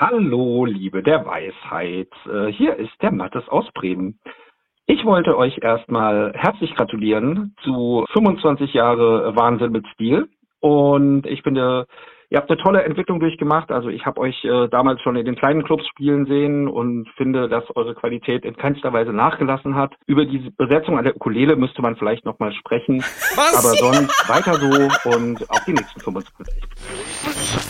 Hallo, Liebe der Weisheit. Äh, hier ist der Mattes aus Bremen. Ich wollte euch erstmal herzlich gratulieren zu 25 Jahre Wahnsinn mit Stil. Und ich finde, ihr habt eine tolle Entwicklung durchgemacht. Also ich habe euch äh, damals schon in den kleinen Clubs spielen sehen und finde, dass eure Qualität in keinster Weise nachgelassen hat. Über die Besetzung an der Ukulele müsste man vielleicht nochmal sprechen. Was? Aber sonst weiter so und auf die nächsten 25.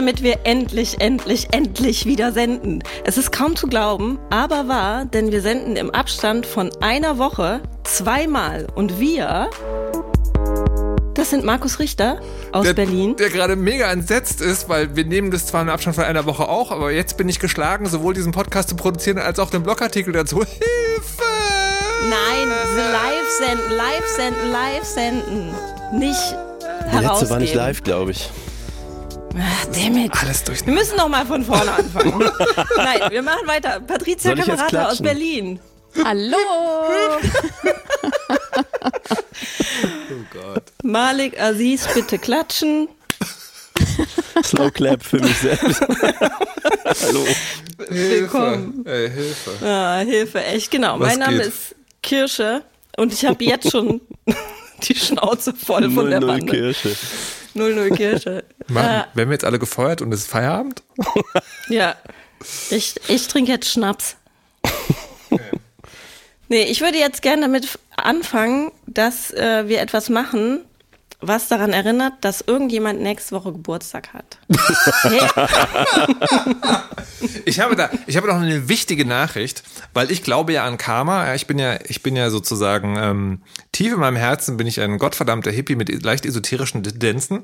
Damit wir endlich, endlich, endlich wieder senden. Es ist kaum zu glauben, aber wahr, denn wir senden im Abstand von einer Woche zweimal. Und wir, das sind Markus Richter aus der, Berlin. Der gerade mega entsetzt ist, weil wir nehmen das zwar im Abstand von einer Woche auch, aber jetzt bin ich geschlagen, sowohl diesen Podcast zu produzieren als auch den Blogartikel dazu. Hilfe! Nein, live senden, live senden, live senden. Nicht Der letzte war nicht live, glaube ich. Ach, damit. Alles durch. Wir müssen noch mal von vorne anfangen. Nein, wir machen weiter. Patricia Kamerata aus Berlin. Hallo. oh Gott. Malik Aziz, bitte klatschen. Slow Clap für mich selbst. Hallo. Willkommen. Ey, Hilfe. Ah, Hilfe, echt, genau. Was mein Name geht? ist Kirsche und ich habe jetzt schon die Schnauze voll von 0 der -0 Bande. Kirsche. 00 Kirsche. Machen, Ah, werden wir jetzt alle gefeuert und es ist Feierabend? ja. Ich, ich trinke jetzt Schnaps. Nee, ich würde jetzt gerne damit anfangen, dass äh, wir etwas machen, was daran erinnert, dass irgendjemand nächste Woche Geburtstag hat. Ich habe da, ich habe noch eine wichtige Nachricht, weil ich glaube ja an Karma. Ich bin ja, ich bin ja sozusagen ähm, tief in meinem Herzen bin ich ein gottverdammter Hippie mit leicht esoterischen Tendenzen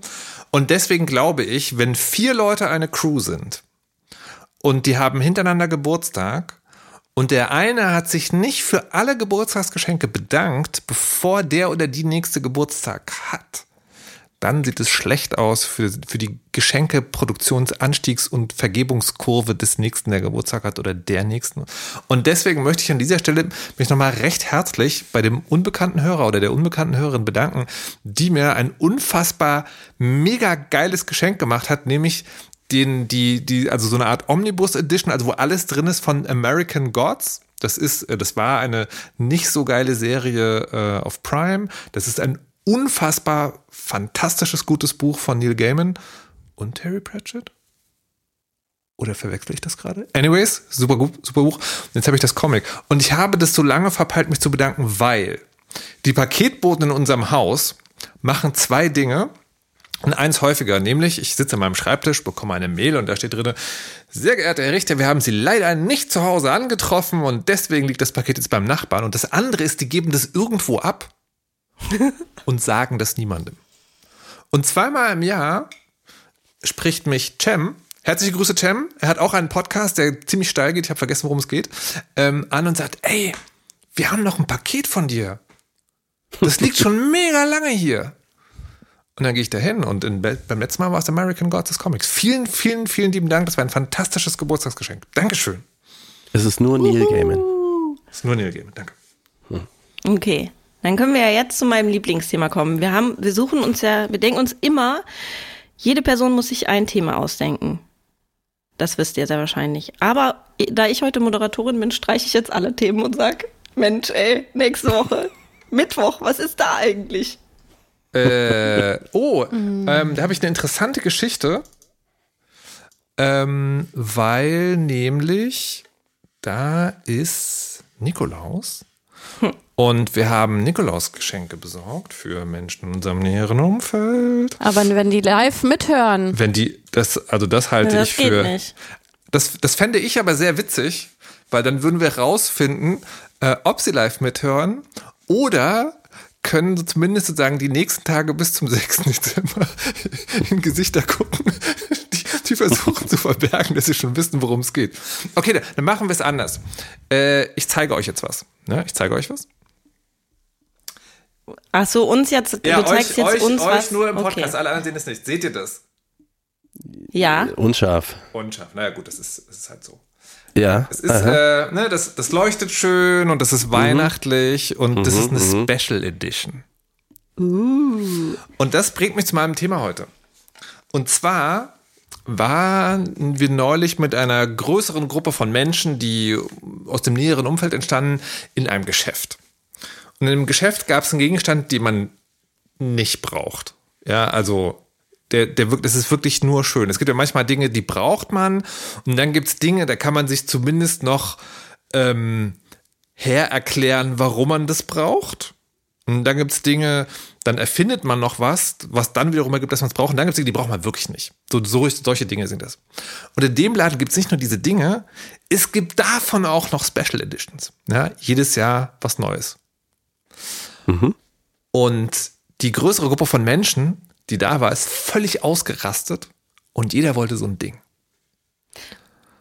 und deswegen glaube ich, wenn vier Leute eine Crew sind und die haben hintereinander Geburtstag und der eine hat sich nicht für alle Geburtstagsgeschenke bedankt, bevor der oder die nächste Geburtstag hat, dann sieht es schlecht aus für, für die Geschenke-Produktionsanstiegs- und Vergebungskurve des nächsten, der Geburtstag hat oder der nächsten. Und deswegen möchte ich an dieser Stelle mich nochmal recht herzlich bei dem unbekannten Hörer oder der unbekannten Hörerin bedanken, die mir ein unfassbar mega geiles Geschenk gemacht hat, nämlich den, die, die, also so eine Art Omnibus Edition, also wo alles drin ist von American Gods. Das ist, äh, das war eine nicht so geile Serie äh, auf Prime. Das ist ein unfassbar fantastisches, gutes Buch von Neil Gaiman und Terry Pratchett. Oder verwechsel ich das gerade? Anyways, super super Buch. Jetzt habe ich das Comic. Und ich habe das so lange verpeilt, mich zu bedanken, weil die Paketboten in unserem Haus machen zwei Dinge. Und eins häufiger, nämlich ich sitze an meinem Schreibtisch, bekomme eine Mail und da steht drin, sehr geehrter Herr Richter, wir haben Sie leider nicht zu Hause angetroffen und deswegen liegt das Paket jetzt beim Nachbarn. Und das andere ist, die geben das irgendwo ab und sagen das niemandem. Und zweimal im Jahr spricht mich Cem, herzliche Grüße Cem, er hat auch einen Podcast, der ziemlich steil geht, ich habe vergessen, worum es geht, ähm, an und sagt, ey, wir haben noch ein Paket von dir. Das liegt schon mega lange hier. Und dann gehe ich da hin und in, beim letzten Mal war es American Gods des Comics. Vielen, vielen, vielen lieben Dank. Das war ein fantastisches Geburtstagsgeschenk. Dankeschön. Es ist nur Neil Gaiman. Das ist nur Neil Gaiman. Danke. Okay, dann können wir ja jetzt zu meinem Lieblingsthema kommen. Wir haben, wir suchen uns ja, wir denken uns immer, jede Person muss sich ein Thema ausdenken. Das wisst ihr sehr wahrscheinlich. Aber da ich heute Moderatorin bin, streiche ich jetzt alle Themen und sag, Mensch, ey, nächste Woche, Mittwoch, was ist da eigentlich? Äh, oh, ähm, da habe ich eine interessante Geschichte. Ähm, weil nämlich da ist Nikolaus. Und wir haben Nikolausgeschenke besorgt für Menschen in unserem näheren Umfeld. Aber wenn die live mithören, Wenn die, das, also das halte das ich geht für. nicht. Das, das fände ich aber sehr witzig, weil dann würden wir rausfinden, äh, ob sie live mithören oder können so zumindest sozusagen die nächsten Tage bis zum 6. Dezember in Gesichter gucken, die, die versuchen zu verbergen, dass sie schon wissen, worum es geht. Okay, dann, dann machen wir es anders. Äh, ich zeige euch jetzt was. Ne? Ich zeige euch was. Ach so, uns jetzt, Ja, du zeigst euch, jetzt euch, uns euch was. nur im Podcast, Okay. alle anderen sehen es nicht. Seht ihr das? Ja, Unscharf. Unscharf. Naja, gut, das ist, das ist halt so. Ja. Es ist, äh, ne, das, das leuchtet schön und das ist weihnachtlich und das ist eine Special Edition. Und das bringt mich zu meinem Thema heute. Und zwar waren wir neulich mit einer größeren Gruppe von Menschen, die aus dem näheren Umfeld entstanden, in einem Geschäft. Und dem Geschäft gab es einen Gegenstand, den man nicht braucht. Ja, also der, der wirkt, das ist wirklich nur schön. Es gibt ja manchmal Dinge, die braucht man und dann gibt es Dinge, da kann man sich zumindest noch ähm, her erklären, warum man das braucht. Und dann gibt es Dinge, dann erfindet man noch was, was dann wiederum ergibt, dass man es braucht. Und dann gibt es Dinge, die braucht man wirklich nicht. So, so solche Dinge sind das. Und in dem Laden gibt es nicht nur diese Dinge, es gibt davon auch noch Special Editions. Ja, jedes Jahr was Neues. Und die größere Gruppe von Menschen, die da war, ist völlig ausgerastet und jeder wollte so ein Ding.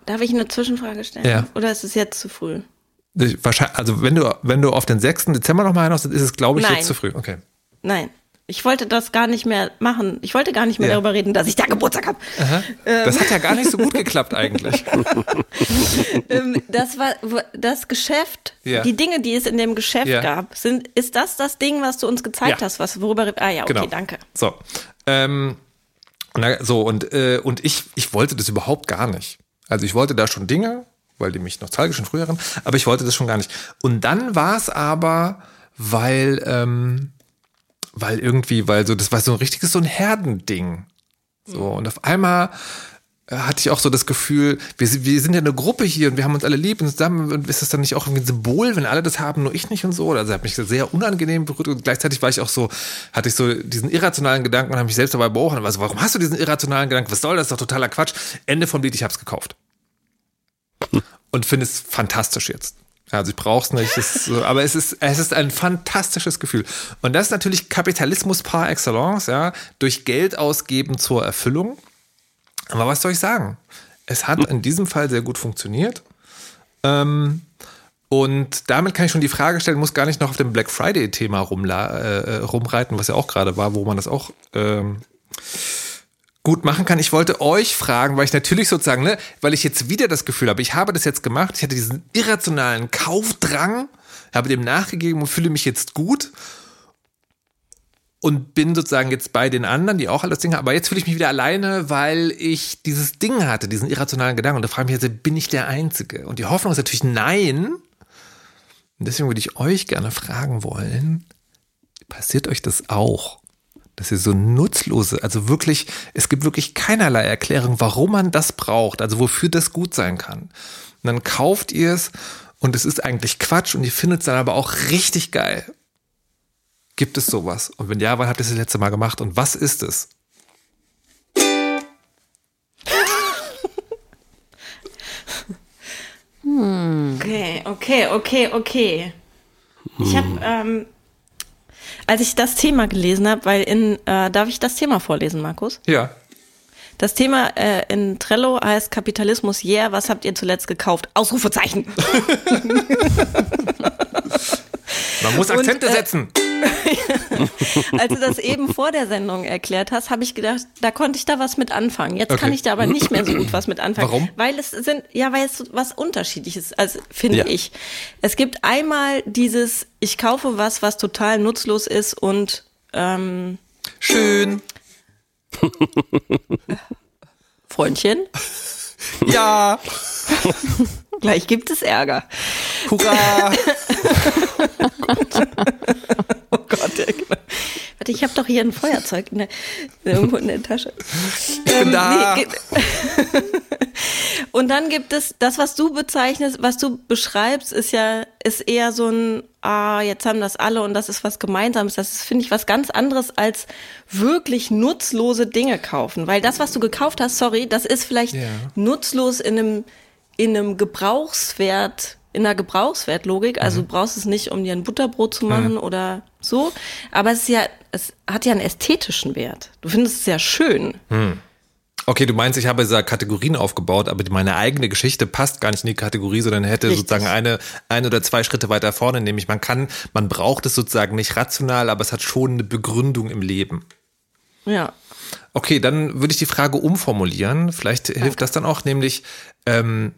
darf ich eine Zwischenfrage stellen? Ja. Oder ist es jetzt zu früh? Ich- Wahrscheinlich, also wenn du, wenn du auf den 6. Dezember nochmal hinaus, dann ist es, glaube ich, Nein. jetzt zu früh. Okay. Nein. Ich wollte das gar nicht mehr machen. Ich wollte gar nicht mehr Ja. darüber reden, dass ich da Geburtstag habe. Das hat ja gar nicht so gut geklappt eigentlich. Ähm, das war das Geschäft, Ja. die Dinge, die es in dem Geschäft Ja. gab, sind, ist das das Ding, was du uns gezeigt hast, was worüber ah ja, okay, Genau. danke. So. Ähm, na, so, und, äh, und ich, ich wollte das überhaupt gar nicht. Also ich wollte da schon Dinge, weil die mich nostalgisch schon früher aber ich wollte das schon gar nicht. Und dann war es aber, weil, ähm, weil irgendwie, weil so, das war so ein richtiges, so ein Herdending. So, und auf einmal äh, hatte ich auch so das Gefühl, wir, sind- wir sind ja eine Gruppe hier und wir haben uns alle lieb und zusammen und ist das dann nicht auch irgendwie ein Symbol, wenn alle das haben, nur ich nicht und so? Also hat mich sehr unangenehm berührt und gleichzeitig war ich auch so, hatte ich so diesen irrationalen Gedanken und habe mich selbst dabei beobachtet. Also, warum hast du diesen irrationalen Gedanken? Was soll das? Das ist doch totaler Quatsch. Ende vom Lied, ich hab's gekauft. Und finde es fantastisch jetzt. Also ich brauche es nicht, aber es ist, es ist ein fantastisches Gefühl. Und das ist natürlich Kapitalismus par excellence, ja, durch Geld ausgeben zur Erfüllung. Aber was soll ich sagen? Es hat in diesem Fall sehr gut funktioniert. Ähm, und damit kann ich schon die Frage stellen, muss gar nicht noch auf dem Black Friday-Thema rumla äh, rumreiten, was ja auch gerade war, wo man das auch ähm, gut machen kann. Ich wollte euch fragen, weil ich natürlich sozusagen, ne, weil ich jetzt wieder das Gefühl habe, ich habe das jetzt gemacht, ich hatte diesen irrationalen Kaufdrang, habe dem nachgegeben und fühle mich jetzt gut und bin sozusagen jetzt bei den anderen, die auch alles Dinge haben. Aber jetzt fühle ich mich wieder alleine, weil ich dieses Ding hatte, diesen irrationalen Gedanken. Und da frage ich mich jetzt, bin ich der Einzige? Und die Hoffnung ist natürlich nein. Und deswegen würde ich euch gerne fragen wollen, passiert euch das auch? Dass ihr so nutzlose, also wirklich, es gibt wirklich keinerlei Erklärung, warum man das braucht, also wofür das gut sein kann. Und dann kauft ihr es und es ist eigentlich Quatsch und ihr findet es dann aber auch richtig geil. Gibt es sowas? Und wenn ja, wann habt ihr es das letzte Mal gemacht und was ist es? Okay, okay, okay, okay. Ich habe, ähm, als ich das Thema gelesen habe, weil in, äh, darf ich das Thema vorlesen, Markus? Ja. Das Thema äh, in Trello heißt Kapitalismus, yeah, was habt ihr zuletzt gekauft? Ausrufezeichen. Man muss Akzente äh, setzen. Als du das eben vor der Sendung erklärt hast, habe ich gedacht, da konnte ich da was mit anfangen. Jetzt Okay. kann ich da aber nicht mehr so gut was mit anfangen. Warum? Weil es sind, ja, weil es was unterschiedliches, also finde Ja. ich. Es gibt einmal dieses, ich kaufe was, was total nutzlos ist und ähm, Schön. Freundchen, Ja. gleich gibt es Ärger. Hurra. Oh Gott, ja, genau. Warte, ich habe doch hier ein Feuerzeug in der, irgendwo in der Tasche. Ich bin da. nee, Und dann gibt es das, was du bezeichnest, was du beschreibst, ist ja ist eher so ein ah jetzt haben das alle und das ist was Gemeinsames. Das ist finde ich was ganz anderes als wirklich nutzlose Dinge kaufen, weil das, was du gekauft hast, sorry, das ist vielleicht Ja. nutzlos in einem in einem Gebrauchswert in einer Gebrauchswertlogik, also Mhm. du brauchst es nicht, um dir ein Butterbrot zu machen oder so, aber es ist ja, es hat ja einen ästhetischen Wert. Du findest es ja schön. Okay, du meinst, ich habe diese Kategorien aufgebaut, aber meine eigene Geschichte passt gar nicht in die Kategorie, sondern hätte Richtig. sozusagen eine, ein oder zwei Schritte weiter vorne, nämlich man kann, man braucht es sozusagen nicht rational, aber es hat schon eine Begründung im Leben. Ja. Okay, dann würde ich die Frage umformulieren. Vielleicht hilft okay. das dann auch, nämlich, ähm,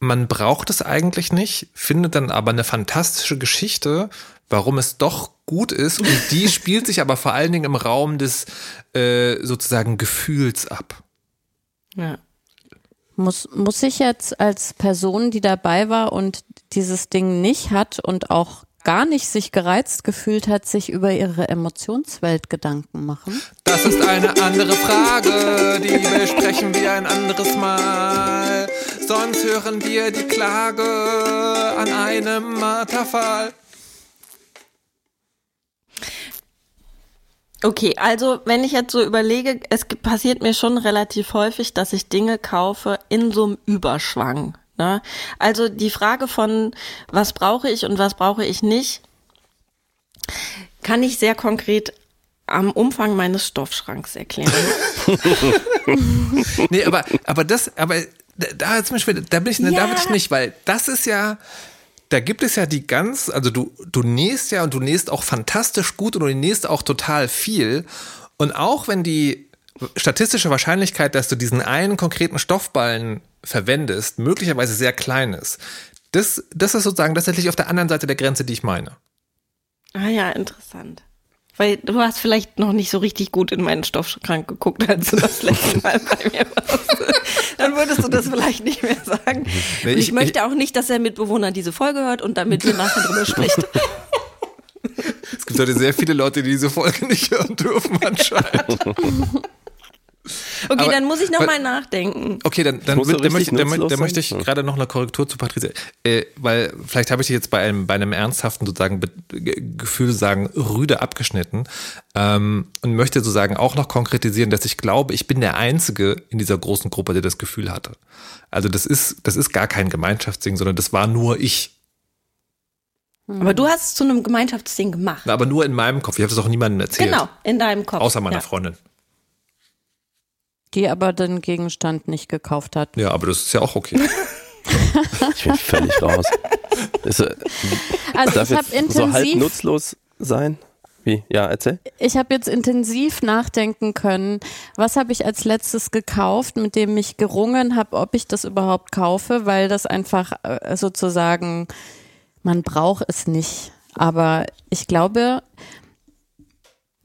man braucht es eigentlich nicht, findet dann aber eine fantastische Geschichte, warum es doch gut ist. Und die spielt sich aber vor allen Dingen im Raum des äh, sozusagen Gefühls ab. Ja. Muss, muss ich jetzt als Person, die dabei war und dieses Ding nicht hat und auch gar nicht sich gereizt gefühlt hat, sich über ihre Emotionswelt Gedanken machen? Das ist eine andere Frage, die besprechen wir ein anderes Mal. Sonst hören wir die Klage an einem Marterfall. Okay, also wenn ich jetzt so überlege, es passiert mir schon relativ häufig, dass ich Dinge kaufe in so einem Überschwang. Ne? Also die Frage von, was brauche ich und was brauche ich nicht, kann ich sehr konkret am Umfang meines Stoffschranks erklären. nee, aber, aber das, aber da zum Beispiel, da bin ich, ja. da bin ich nicht, weil das ist ja, da gibt es ja die ganz, also du, du nähst ja und du nähst auch fantastisch gut und du nähst auch total viel. Und auch wenn die statistische Wahrscheinlichkeit, dass du diesen einen konkreten Stoffballen verwendest, möglicherweise sehr klein ist, das, das ist sozusagen tatsächlich auf der anderen Seite der Grenze, die ich meine. Ah ja, interessant. Weil du hast vielleicht noch nicht so richtig gut in meinen Stoffschrank geguckt, als du das letzte Mal bei mir warst. Dann würdest du das vielleicht nicht mehr sagen. Nee, ich, ich, möchte ich, auch nicht, dass der Mitbewohner diese Folge hört und damit wir nachher drüber spricht. Es gibt heute sehr viele Leute, die diese Folge nicht hören dürfen anscheinend. Okay, aber, dann muss ich nochmal nachdenken. Okay, dann, dann, dann, dann möchte, dann, dann möchte ich gerade noch eine Korrektur zu Patricia, äh, weil vielleicht habe ich dich jetzt bei einem, bei einem ernsthaften sozusagen Be Gefühl sagen rüde abgeschnitten ähm, und möchte sozusagen auch noch konkretisieren, dass ich glaube, ich bin der Einzige in dieser großen Gruppe, der das Gefühl hatte. Also das ist, das ist gar kein Gemeinschaftsding, sondern das war nur ich. Aber du hast es zu einem Gemeinschaftsding gemacht. Aber nur in meinem Kopf. Ich habe es auch niemandem erzählt. Genau, in deinem Kopf. Außer meiner ja. Freundin. Die aber den Gegenstand nicht gekauft hat. Ja, aber das ist ja auch okay. ich bin völlig raus. Ist, äh, also darf ich habe intensiv so halb nutzlos sein. Wie? Ja, erzähl. Ich habe jetzt intensiv nachdenken können, was habe ich als letztes gekauft, mit dem ich gerungen habe, ob ich das überhaupt kaufe, weil das einfach äh, sozusagen, man braucht es nicht. Aber ich glaube,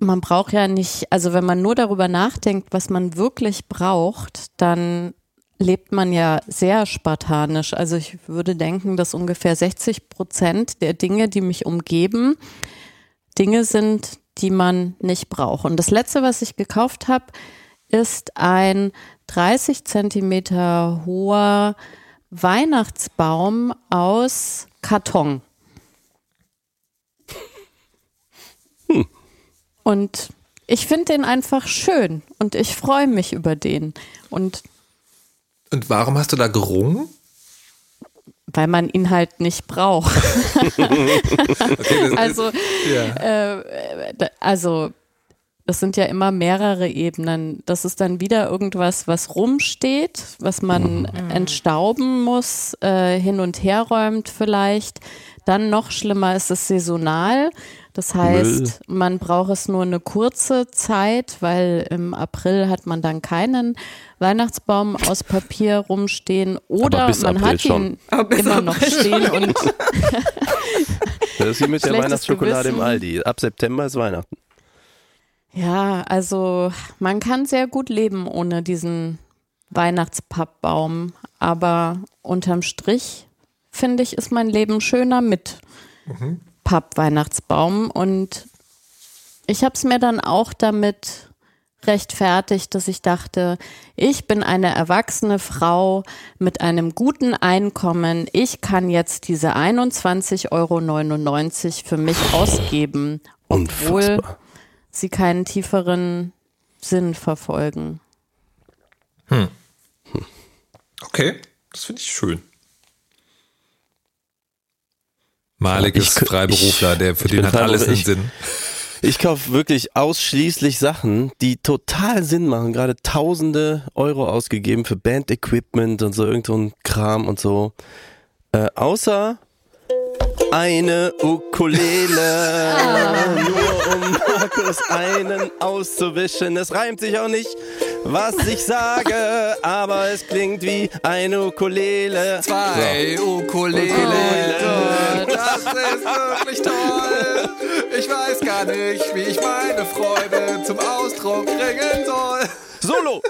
man braucht ja nicht, also wenn man nur darüber nachdenkt, was man wirklich braucht, dann lebt man ja sehr spartanisch. Also ich würde denken, dass ungefähr 60 Prozent der Dinge, die mich umgeben, Dinge sind, die man nicht braucht. Und das letzte, was ich gekauft habe, ist ein 30 Zentimeter hoher Weihnachtsbaum aus Karton. Und ich finde den einfach schön und ich freue mich über den. Und, und warum hast du da gerungen? Weil man ihn halt nicht braucht. okay, also, ja. äh, also das sind ja immer mehrere Ebenen. Das ist dann wieder irgendwas, was rumsteht, was man mhm. entstauben muss, äh, hin und her räumt vielleicht. Dann noch schlimmer ist es saisonal. Das heißt, Müll. man braucht es nur eine kurze Zeit, weil im April hat man dann keinen Weihnachtsbaum aus Papier rumstehen oder man April hat ihn immer noch stehen und Das ist wie mit der Weihnachtsschokolade im Aldi. Ab September ist Weihnachten. Ja, also man kann sehr gut leben ohne diesen Weihnachtspappbaum, aber unterm Strich finde ich, ist mein Leben schöner mit. Mhm. Pappweihnachtsbaum und ich habe es mir dann auch damit rechtfertigt, dass ich dachte, ich bin eine erwachsene Frau mit einem guten Einkommen. Ich kann jetzt diese 21,99 Euro für mich ausgeben, obwohl Unfassbar. sie keinen tieferen Sinn verfolgen. Hm. Okay, das finde ich schön. Malik ist Freiberufler, der für den hat alles einen Sinn. Ich kaufe wirklich ausschließlich Sachen, die total Sinn machen. Gerade tausende Euro ausgegeben für Band-Equipment und so irgend so ein Kram und so. Äh, außer eine Ukulele, nur um Markus einen auszuwischen. Es reimt sich auch nicht, was ich sage, aber es klingt wie eine Ukulele. Zwei so. Ukulele, das ist wirklich toll. Ich weiß gar nicht, wie ich meine Freude zum Ausdruck bringen soll. Solo!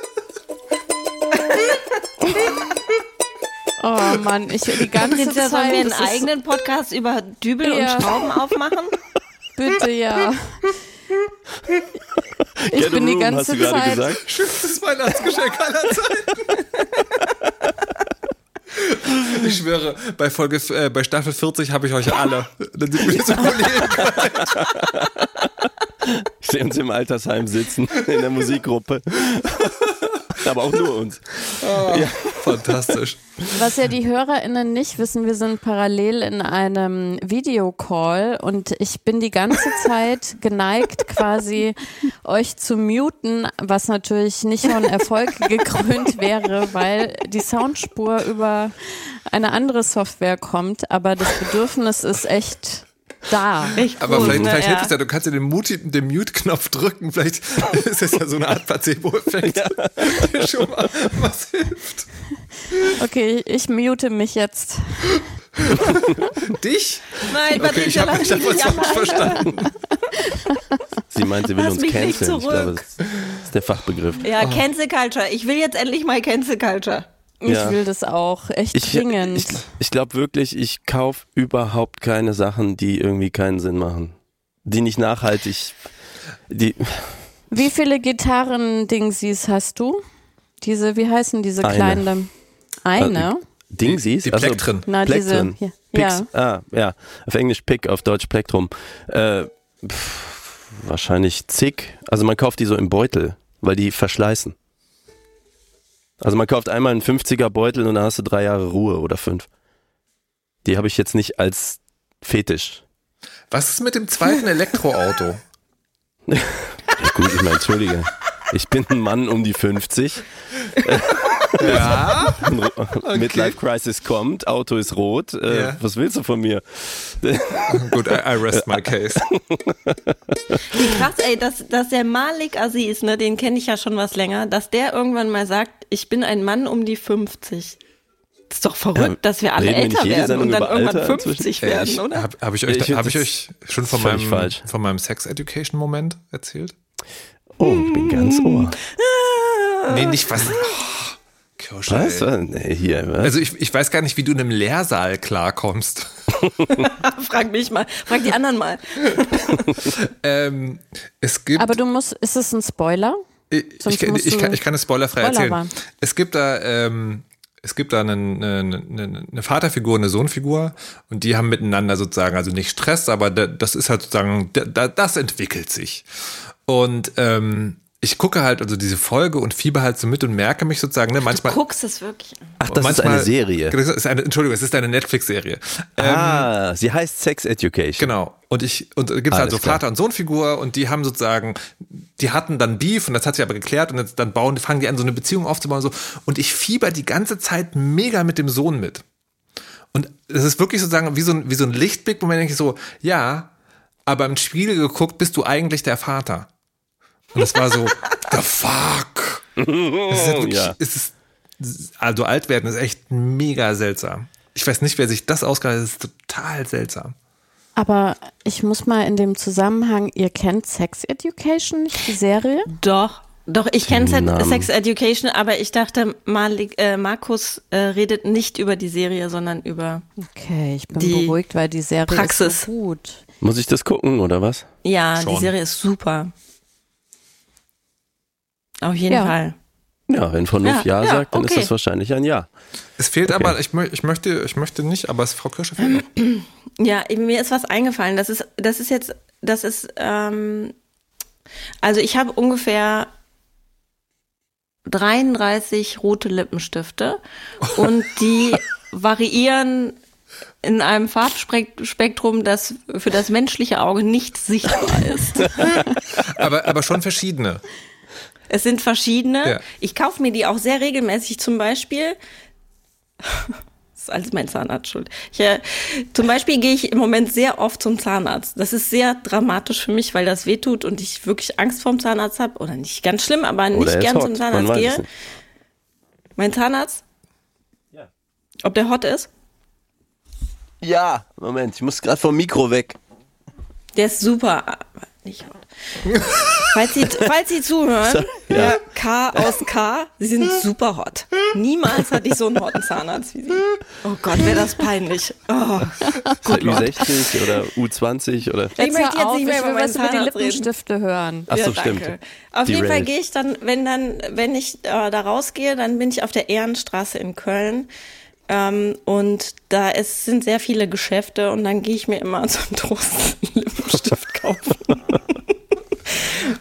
Oh Mann, ich die ganze Patricia, Zeit. Sollen wir einen eigenen Podcast über Dübel ja. und Schrauben aufmachen? Bitte, ja. Ich Get bin die ganze hast du Zeit. Gesagt? Schönstes Weihnachtsgeschenk aller Zeiten. Ich schwöre, bei Folge, äh, bei Staffel 40 habe ich euch alle. Dann sind wir so Ich sehe uns im Altersheim sitzen, in der Musikgruppe. Aber auch nur uns. Oh, ja. Fantastisch. Was ja die HörerInnen nicht wissen, wir sind parallel in einem Videocall und ich bin die ganze Zeit geneigt, quasi euch zu muten, was natürlich nicht von Erfolg gekrönt wäre, weil die Soundspur über eine andere Software kommt, aber das Bedürfnis ist echt da. Echt Aber vielleicht, ne? vielleicht ja. hilft es ja, du kannst ja den, den Mute-Knopf drücken, vielleicht ist es ja so eine Art Placebo-Effekt, ja. der schon mal was hilft. Okay, ich mute mich jetzt. Dich? Nein, okay, ich habe hab was falsch verstanden. Sie meint, sie will Lass uns canceln. Ich glaube, das ist der Fachbegriff. Ja, oh. Cancel Culture. Ich will jetzt endlich mal Cancel Culture. Ich ja. will das auch, echt ich, dringend. Ich, ich glaube wirklich, ich kaufe überhaupt keine Sachen, die irgendwie keinen Sinn machen. Die nicht nachhaltig. Die wie viele Gitarren-Dingsies hast du? Diese, wie heißen diese kleinen? Eine. Äh, Dingsies? Die, die Plektren. Also, na, Plektren. Diese, ja. Ah, ja. Auf Englisch Pick, auf Deutsch Plektrum. Äh, pff, wahrscheinlich zig. Also man kauft die so im Beutel, weil die verschleißen. Also man kauft einmal einen 50er Beutel und dann hast du drei Jahre Ruhe oder fünf. Die habe ich jetzt nicht als Fetisch. Was ist mit dem zweiten Elektroauto? Gut, ich meine, entschuldige. Ich bin ein Mann um die 50. Ja. Okay. Midlife Crisis kommt, Auto ist rot. Äh, yeah. Was willst du von mir? Gut, I, I, rest my case. Wie krass, ey, dass, dass der Malik Aziz, ne, den kenne ich ja schon was länger, dass der irgendwann mal sagt, ich bin ein Mann um die 50. Das ist doch verrückt, ja, dass wir alle älter werden und dann irgendwann Alter 50 werden, ich, oder? Habe hab ich, euch, hab ich euch schon von meinem, von meinem Sex Education Moment erzählt? Oh, ich bin ganz ohr. Nee, nicht was. Oh. Kirsche. Was? Nee, hier, was? Also ich, ich weiß gar nicht, wie du in einem Lehrsaal klarkommst. frag mich mal, frag die anderen mal. ähm, es gibt. Aber du musst, ist es ein Spoiler? Ich, ich, ich, kann, ich kann es spoilerfrei Spoiler erzählen. Es gibt da, ähm, es gibt da eine, eine, eine Vaterfigur, eine Sohnfigur und die haben miteinander sozusagen, also nicht Stress, aber das ist halt sozusagen, das entwickelt sich. Und ähm, ich gucke halt also diese Folge und fieber halt so mit und merke mich sozusagen, ne, manchmal. Du guckst es wirklich. Ach, das manchmal, ist eine Serie. Das ist eine, Entschuldigung, es ist eine Netflix-Serie. Ah, ähm, sie heißt Sex Education. Genau. Und ich, und gibt es halt so Vater- und Sohnfigur und die haben sozusagen, die hatten dann Beef und das hat sich aber geklärt und jetzt, dann bauen, fangen die an, so eine Beziehung aufzubauen und so. Und ich fieber die ganze Zeit mega mit dem Sohn mit. Und es ist wirklich sozusagen wie so ein, wie so ein Lichtblick, wo man denkt so, ja, aber im Spiegel geguckt bist du eigentlich der Vater. Und es war so, the fuck. Es ist, wirklich, ja. es ist, also alt werden ist echt mega seltsam. Ich weiß nicht, wer sich das ausgedacht hat, ist total seltsam. Aber ich muss mal in dem Zusammenhang, ihr kennt Sex Education, nicht die Serie? Doch. Doch, ich kenne Sex Education, aber ich dachte, Malik, äh, Markus äh, redet nicht über die Serie, sondern über. Okay, ich bin beruhigt, weil die Serie Praxis. ist so gut. Muss ich das gucken oder was? Ja, Schon. die Serie ist super. Auf jeden ja. Fall. Ja, wenn Vernunft Ja, ja, ja sagt, dann okay. ist das wahrscheinlich ein Ja. Es fehlt okay. aber, ich, ich, möchte, ich möchte nicht, aber es, Frau Kirsche fehlt noch. Ja, mir ist was eingefallen. Das ist, das ist jetzt, das ist, ähm, also ich habe ungefähr 33 rote Lippenstifte und die variieren in einem Farbspektrum, das für das menschliche Auge nicht sichtbar ist. aber, aber schon verschiedene. Es sind verschiedene. Ja. Ich kaufe mir die auch sehr regelmäßig. Zum Beispiel, das ist alles mein Zahnarzt schuld. Ich, äh, zum Beispiel gehe ich im Moment sehr oft zum Zahnarzt. Das ist sehr dramatisch für mich, weil das wehtut und ich wirklich Angst vorm Zahnarzt habe. Oder nicht ganz schlimm, aber Oder nicht er ist gern hot, zum Zahnarzt gehe. Mein Zahnarzt? Ja. Ob der hot ist? Ja, Moment, ich muss gerade vom Mikro weg. Der ist super. aber Nicht hot. Falls, Sie, falls Sie zuhören, Ja. ja. K aus K, Sie sind super hot. Niemals hatte ich so einen hotten Zahnarzt wie Sie. Oh Gott, wäre das peinlich. Oh. Ist er Ü60 oder U20 oder. Ich möchte jetzt auf, nicht mehr ich über was die Zahnarzt reden. Lippenstifte hören. Ach so, Ja, stimmt. Auf jeden Fall gehe ich dann, wenn dann, wenn ich äh, da rausgehe, dann bin ich auf der Ehrenstraße in Köln. Ähm, und da ist, sind sehr viele Geschäfte und dann gehe ich mir immer so einen Trost Lippenstift kaufen.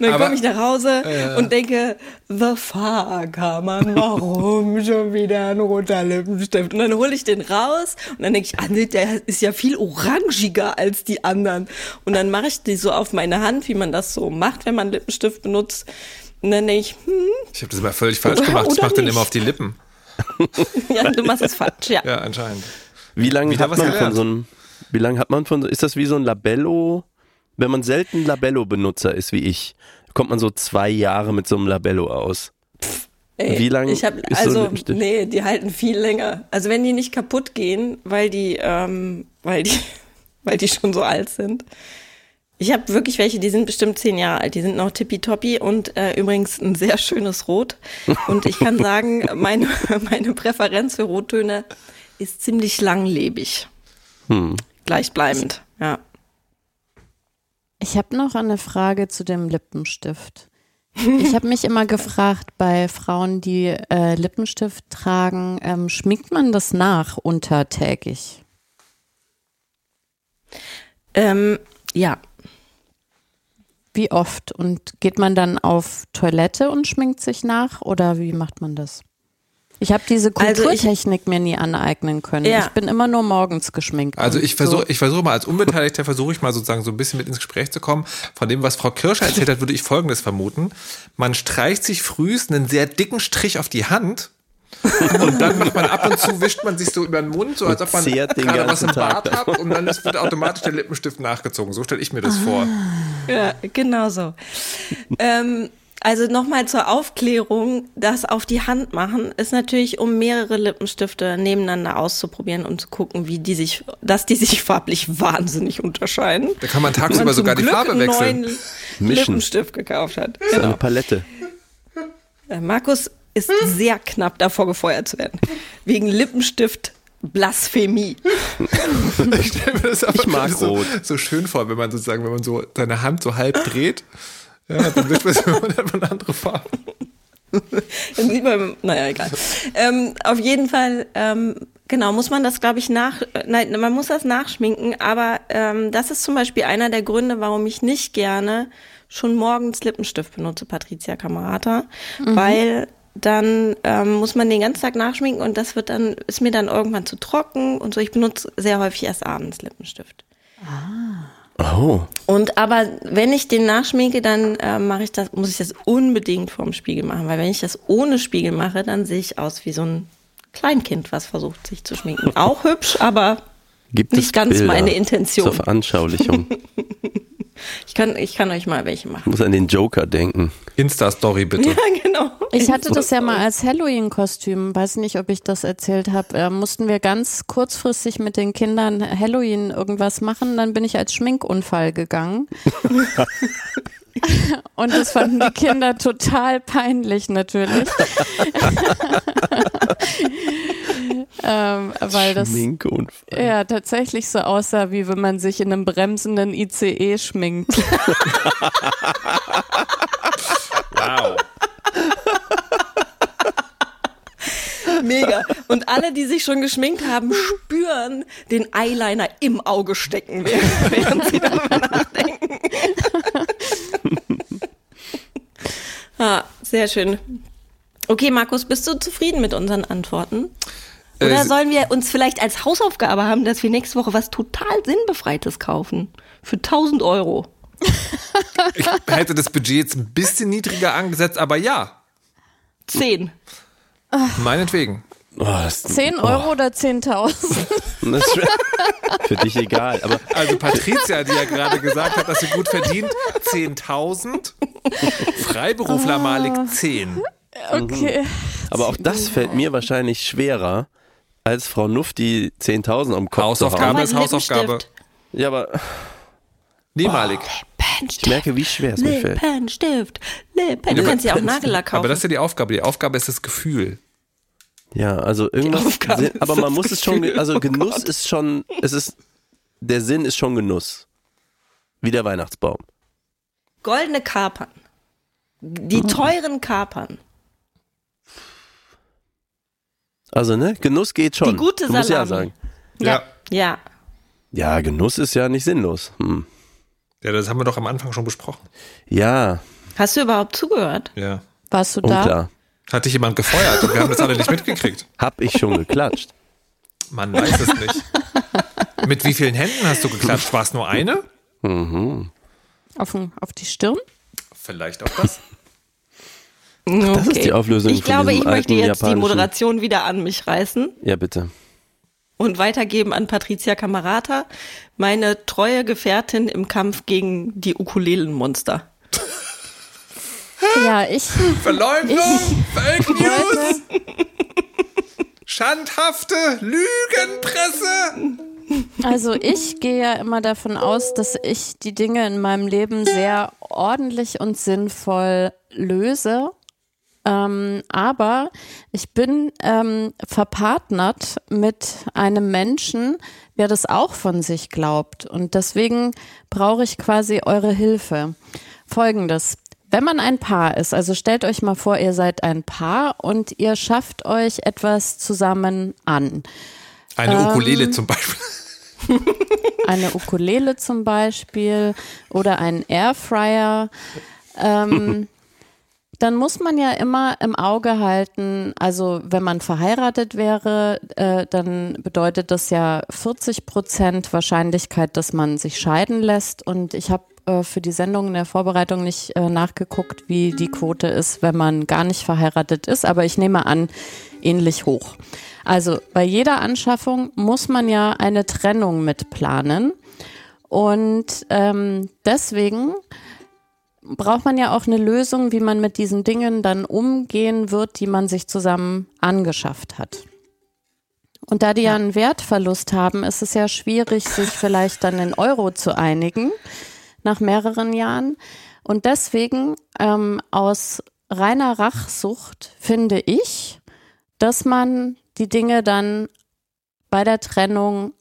Und dann komme ich nach Hause und denke, the fuck, man, warum schon wieder ein roter Lippenstift? Und dann hole ich den raus und dann denke ich, ah, nee, der ist ja viel orangiger als die anderen. Und dann mache ich die so auf meine Hand, wie man das so macht, wenn man Lippenstift benutzt. Und dann denke ich, hm, Ich habe das immer völlig falsch gemacht. Ich mache den immer auf die Lippen. ja, du machst es falsch, ja. Ja, anscheinend. Wie lange hat was man von gelernt. so einem, wie lange hat man von, so- ist das wie so ein Labello? Wenn man selten Labello-Benutzer ist wie ich, kommt man so zwei Jahre mit so einem Labello aus. Ey, Wie lang ich hab, ist so ein also, Lippenstift? nee, die halten viel länger. Also wenn die nicht kaputt gehen, weil die, ähm, weil die, weil die schon so alt sind. Ich habe wirklich welche, die sind bestimmt zehn Jahre alt. Die sind noch tippitoppi und äh, übrigens ein sehr schönes Rot. Und ich kann sagen, meine, meine Präferenz für Rottöne ist ziemlich langlebig. Hm. Gleichbleibend, ja. Ich habe noch eine Frage zu dem Lippenstift. Ich habe mich immer gefragt, bei Frauen, die äh, Lippenstift tragen, ähm, schminkt man das nach untertägig? Ähm, ja, Wie oft? Und geht man dann auf Toilette und schminkt sich nach oder wie macht man das? Ich habe diese Also ich- Kulturtechnik mir nie aneignen können. Ja. Ich bin immer nur morgens geschminkt. Also ich versuche so. ich versuche mal als Unbeteiligter versuche ich mal sozusagen so ein bisschen mit ins Gespräch zu kommen. Von dem, was Frau Kirscher erzählt hat, würde ich Folgendes vermuten. Man streicht sich frühst einen sehr dicken Strich auf die Hand und dann macht man ab und zu, wischt man sich so über den Mund, so als ob man gerade was im Bart hat und dann ist, wird automatisch der Lippenstift nachgezogen. So stelle ich mir das vor. Ja, genau so. ähm, also nochmal zur Aufklärung, das auf die Hand machen ist natürlich, um mehrere Lippenstifte nebeneinander auszuprobieren und zu gucken, wie die sich, dass die sich farblich wahnsinnig unterscheiden. Da kann man tagsüber man sogar zum die Glück Farbe einen wechseln. neuen Mischen. Lippenstift gekauft hat. So eine Genau. Palette. Äh, Markus ist sehr knapp davor gefeuert zu werden. Wegen Lippenstift Blasphemie. Ich stelle mir das aber Ich mag so, Rot. so schön vor, wenn man sozusagen, wenn man so seine Hand so halb dreht, ja, dann wischt man eine andere Farbe. Dann sieht man, naja, egal. Ähm, auf jeden Fall, ähm, genau, muss man das, glaube ich, nach, nein, man muss das nachschminken, aber ähm, das ist zum Beispiel einer der Gründe, warum ich nicht gerne schon morgens Lippenstift benutze, Patricia Kamerata, weil dann ähm, muss man den ganzen Tag nachschminken und das wird dann, ist mir dann irgendwann zu trocken und so. Ich benutze sehr häufig erst abends Lippenstift. Oh. Und aber wenn ich den nachschminke, dann äh, mache ich das, muss ich das unbedingt vorm Spiegel machen, weil wenn ich das ohne Spiegel mache, dann sehe ich aus wie so ein Kleinkind, was versucht sich zu schminken. Auch hübsch, aber Gibt Nicht es ganz Bilder meine Intention. Zur Veranschaulichung. ich kann, ich kann euch mal welche Ich machen. muss an den Joker denken. Insta-Story bitte. Ja, genau. Ich hatte das ja mal als Halloween-Kostüm. Weiß nicht, ob ich das erzählt habe. Äh, mussten wir ganz kurzfristig mit den Kindern Halloween irgendwas machen. Dann bin ich als Schminkunfall gegangen. Und das fanden die Kinder total peinlich natürlich. ähm, weil das ja tatsächlich so aussah, wie wenn man sich in einem bremsenden ICE schminkt. Wow. Mega. Und alle, die sich schon geschminkt haben, spüren den Eyeliner im Auge stecken, während sie darüber nachdenken. Ah, sehr schön. Okay, Markus, bist du zufrieden mit unseren Antworten? Oder sollen wir uns vielleicht als Hausaufgabe haben, dass wir nächste Woche was total Sinnbefreites kaufen? Für 1000 Euro. Ich hätte das Budget jetzt ein bisschen niedriger angesetzt, aber ja, 10. meinetwegen. Oh, das, 10 Euro oder 10.000? das ist für dich egal. Aber Also Patricia, die ja gerade gesagt hat, dass sie gut verdient, 10.000. Freiberufler malig 10. Okay. Aber auch das fällt mir wahrscheinlich schwerer, als Frau Nuff die 10.000 am Kopf zu Hausaufgabe. ist Hausaufgabe. Lippenstift. Ja, aber Nee, malig. ich merke, wie schwer es mir fällt. Lippenstift. Lippen. Du kannst ja auch Nagellack kaufen. Aber das ist ja die Aufgabe. Die Aufgabe ist das Gefühl. Ja, also irgendwas. Sinn, ist aber man muss es schon, Gefühl. also Oh Genuss Gott. ist schon, es ist, der Sinn ist schon Genuss. Wie der Weihnachtsbaum. Goldene Kapern. Die teuren Kapern. Also, ne, Genuss geht schon. Die gute Du musst ja Salami. sagen. Ja. Ja. Ja, Genuss ist ja nicht sinnlos. Hm. Ja, das haben wir doch am Anfang schon besprochen. Ja, Hast du überhaupt zugehört? Ja. Warst du da? unklar. Hat dich jemand gefeuert und wir haben das alle nicht mitgekriegt. Hab ich schon geklatscht. Man weiß es nicht. Mit wie vielen Händen hast du geklatscht? War es nur eine? Auf, den- auf die Stirn? Vielleicht auch das. Das ist die Auflösung Ich von glaube, ich möchte jetzt die Moderation wieder an mich reißen Ja, bitte. und weitergeben an Patricia Camerata, meine treue Gefährtin im Kampf gegen die Ukulelenmonster. Ja, ich, Verleumdung, Fake News, schandhafte Lügenpresse. also ich gehe ja immer davon aus, dass ich die Dinge in meinem Leben sehr ordentlich und sinnvoll löse. Ähm, aber ich bin ähm, verpartnert mit einem Menschen, der das auch von sich glaubt. Und deswegen brauche ich quasi eure Hilfe. Folgendes. Wenn man ein Paar ist, also stellt euch mal vor, ihr seid ein Paar und ihr schafft euch etwas zusammen an. Eine Ukulele zum Beispiel. Eine Ukulele zum Beispiel oder einen Airfryer. Ähm, dann muss man ja immer im Auge halten, also wenn man verheiratet wäre, äh, dann bedeutet das ja 40 Prozent Wahrscheinlichkeit, dass man sich scheiden lässt. Und ich habe äh, für die Sendung in der Vorbereitung nicht äh, nachgeguckt, wie die Quote ist, wenn man gar nicht verheiratet ist, aber ich nehme an, ähnlich hoch. Also bei jeder Anschaffung muss man ja eine Trennung mitplanen. Und ähm, deswegen braucht man ja auch eine Lösung, wie man mit diesen Dingen dann umgehen wird, die man sich zusammen angeschafft hat. Und da die ja einen Wertverlust haben, ist es ja schwierig, sich vielleicht dann in Euro zu einigen nach mehreren Jahren. Und deswegen ähm, aus reiner Rachsucht finde ich, dass man die Dinge dann bei der Trennung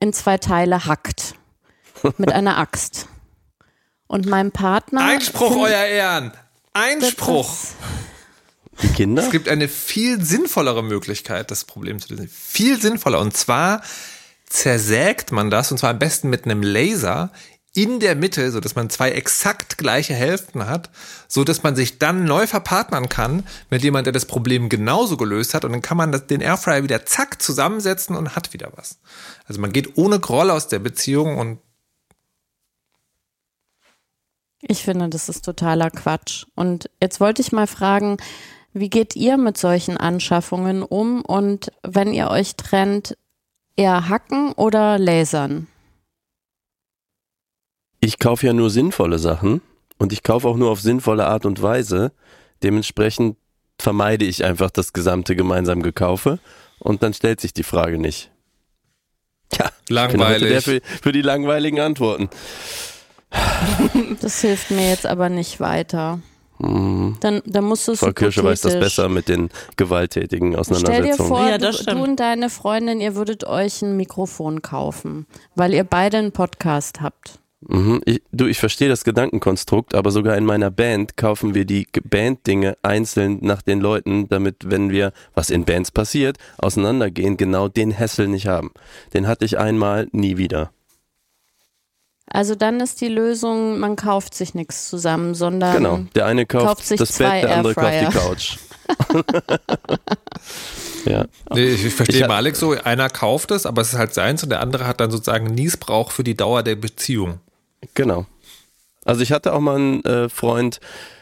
in zwei Teile hackt. Mit einer Axt. Und meinem Partner. Einspruch, find- euer Ehren. Einspruch. Die Kinder? Es gibt eine viel sinnvollere Möglichkeit, das Problem zu lösen. Viel sinnvoller. Und zwar zersägt man das, und zwar am besten mit einem Laser in der Mitte, so dass man zwei exakt gleiche Hälften hat, so dass man sich dann neu verpartnern kann mit jemand, der das Problem genauso gelöst hat und dann kann man das, den Airfryer wieder zack zusammensetzen und hat wieder was. Also man geht ohne Groll aus der Beziehung und Ich finde, das ist totaler Quatsch. Und jetzt wollte ich mal fragen, wie geht ihr mit solchen Anschaffungen um? Und wenn ihr euch trennt, eher hacken oder lasern? Ich kaufe ja nur sinnvolle Sachen und ich kaufe auch nur auf sinnvolle Art und Weise. Dementsprechend vermeide ich einfach das gesamte gemeinsam Gekaufe und dann stellt sich die Frage nicht. Ja, der langweilig. für, für die langweiligen Antworten. Das hilft mir jetzt aber nicht weiter. Mhm. Dann, dann musst du es Frau Kirsche weiß das besser mit den gewalttätigen Stell dir Auseinandersetzungen. vor, Ja, das du, du und deine Freundin, ihr würdet euch ein Mikrofon kaufen, weil ihr beide einen Podcast habt. Mhm. Ich, du, ich verstehe das Gedankenkonstrukt, aber sogar in meiner Band kaufen wir die Ge- Banddinge einzeln nach den Leuten, damit, wenn wir, was in Bands passiert, auseinandergehen, genau den Hassel nicht haben. Den hatte ich einmal, nie wieder. Also dann ist die Lösung, man kauft sich nichts zusammen, sondern Genau. Der eine kauft, kauft sich das zwei Bett, der andere kauft die Airfryer. Couch. ja. Nee, ich, ich verstehe Ich mal Alex so, einer kauft es, aber es ist halt seins und der andere hat dann sozusagen Niesbrauch für die Dauer der Beziehung. Genau. Also ich hatte auch mal einen äh, Freund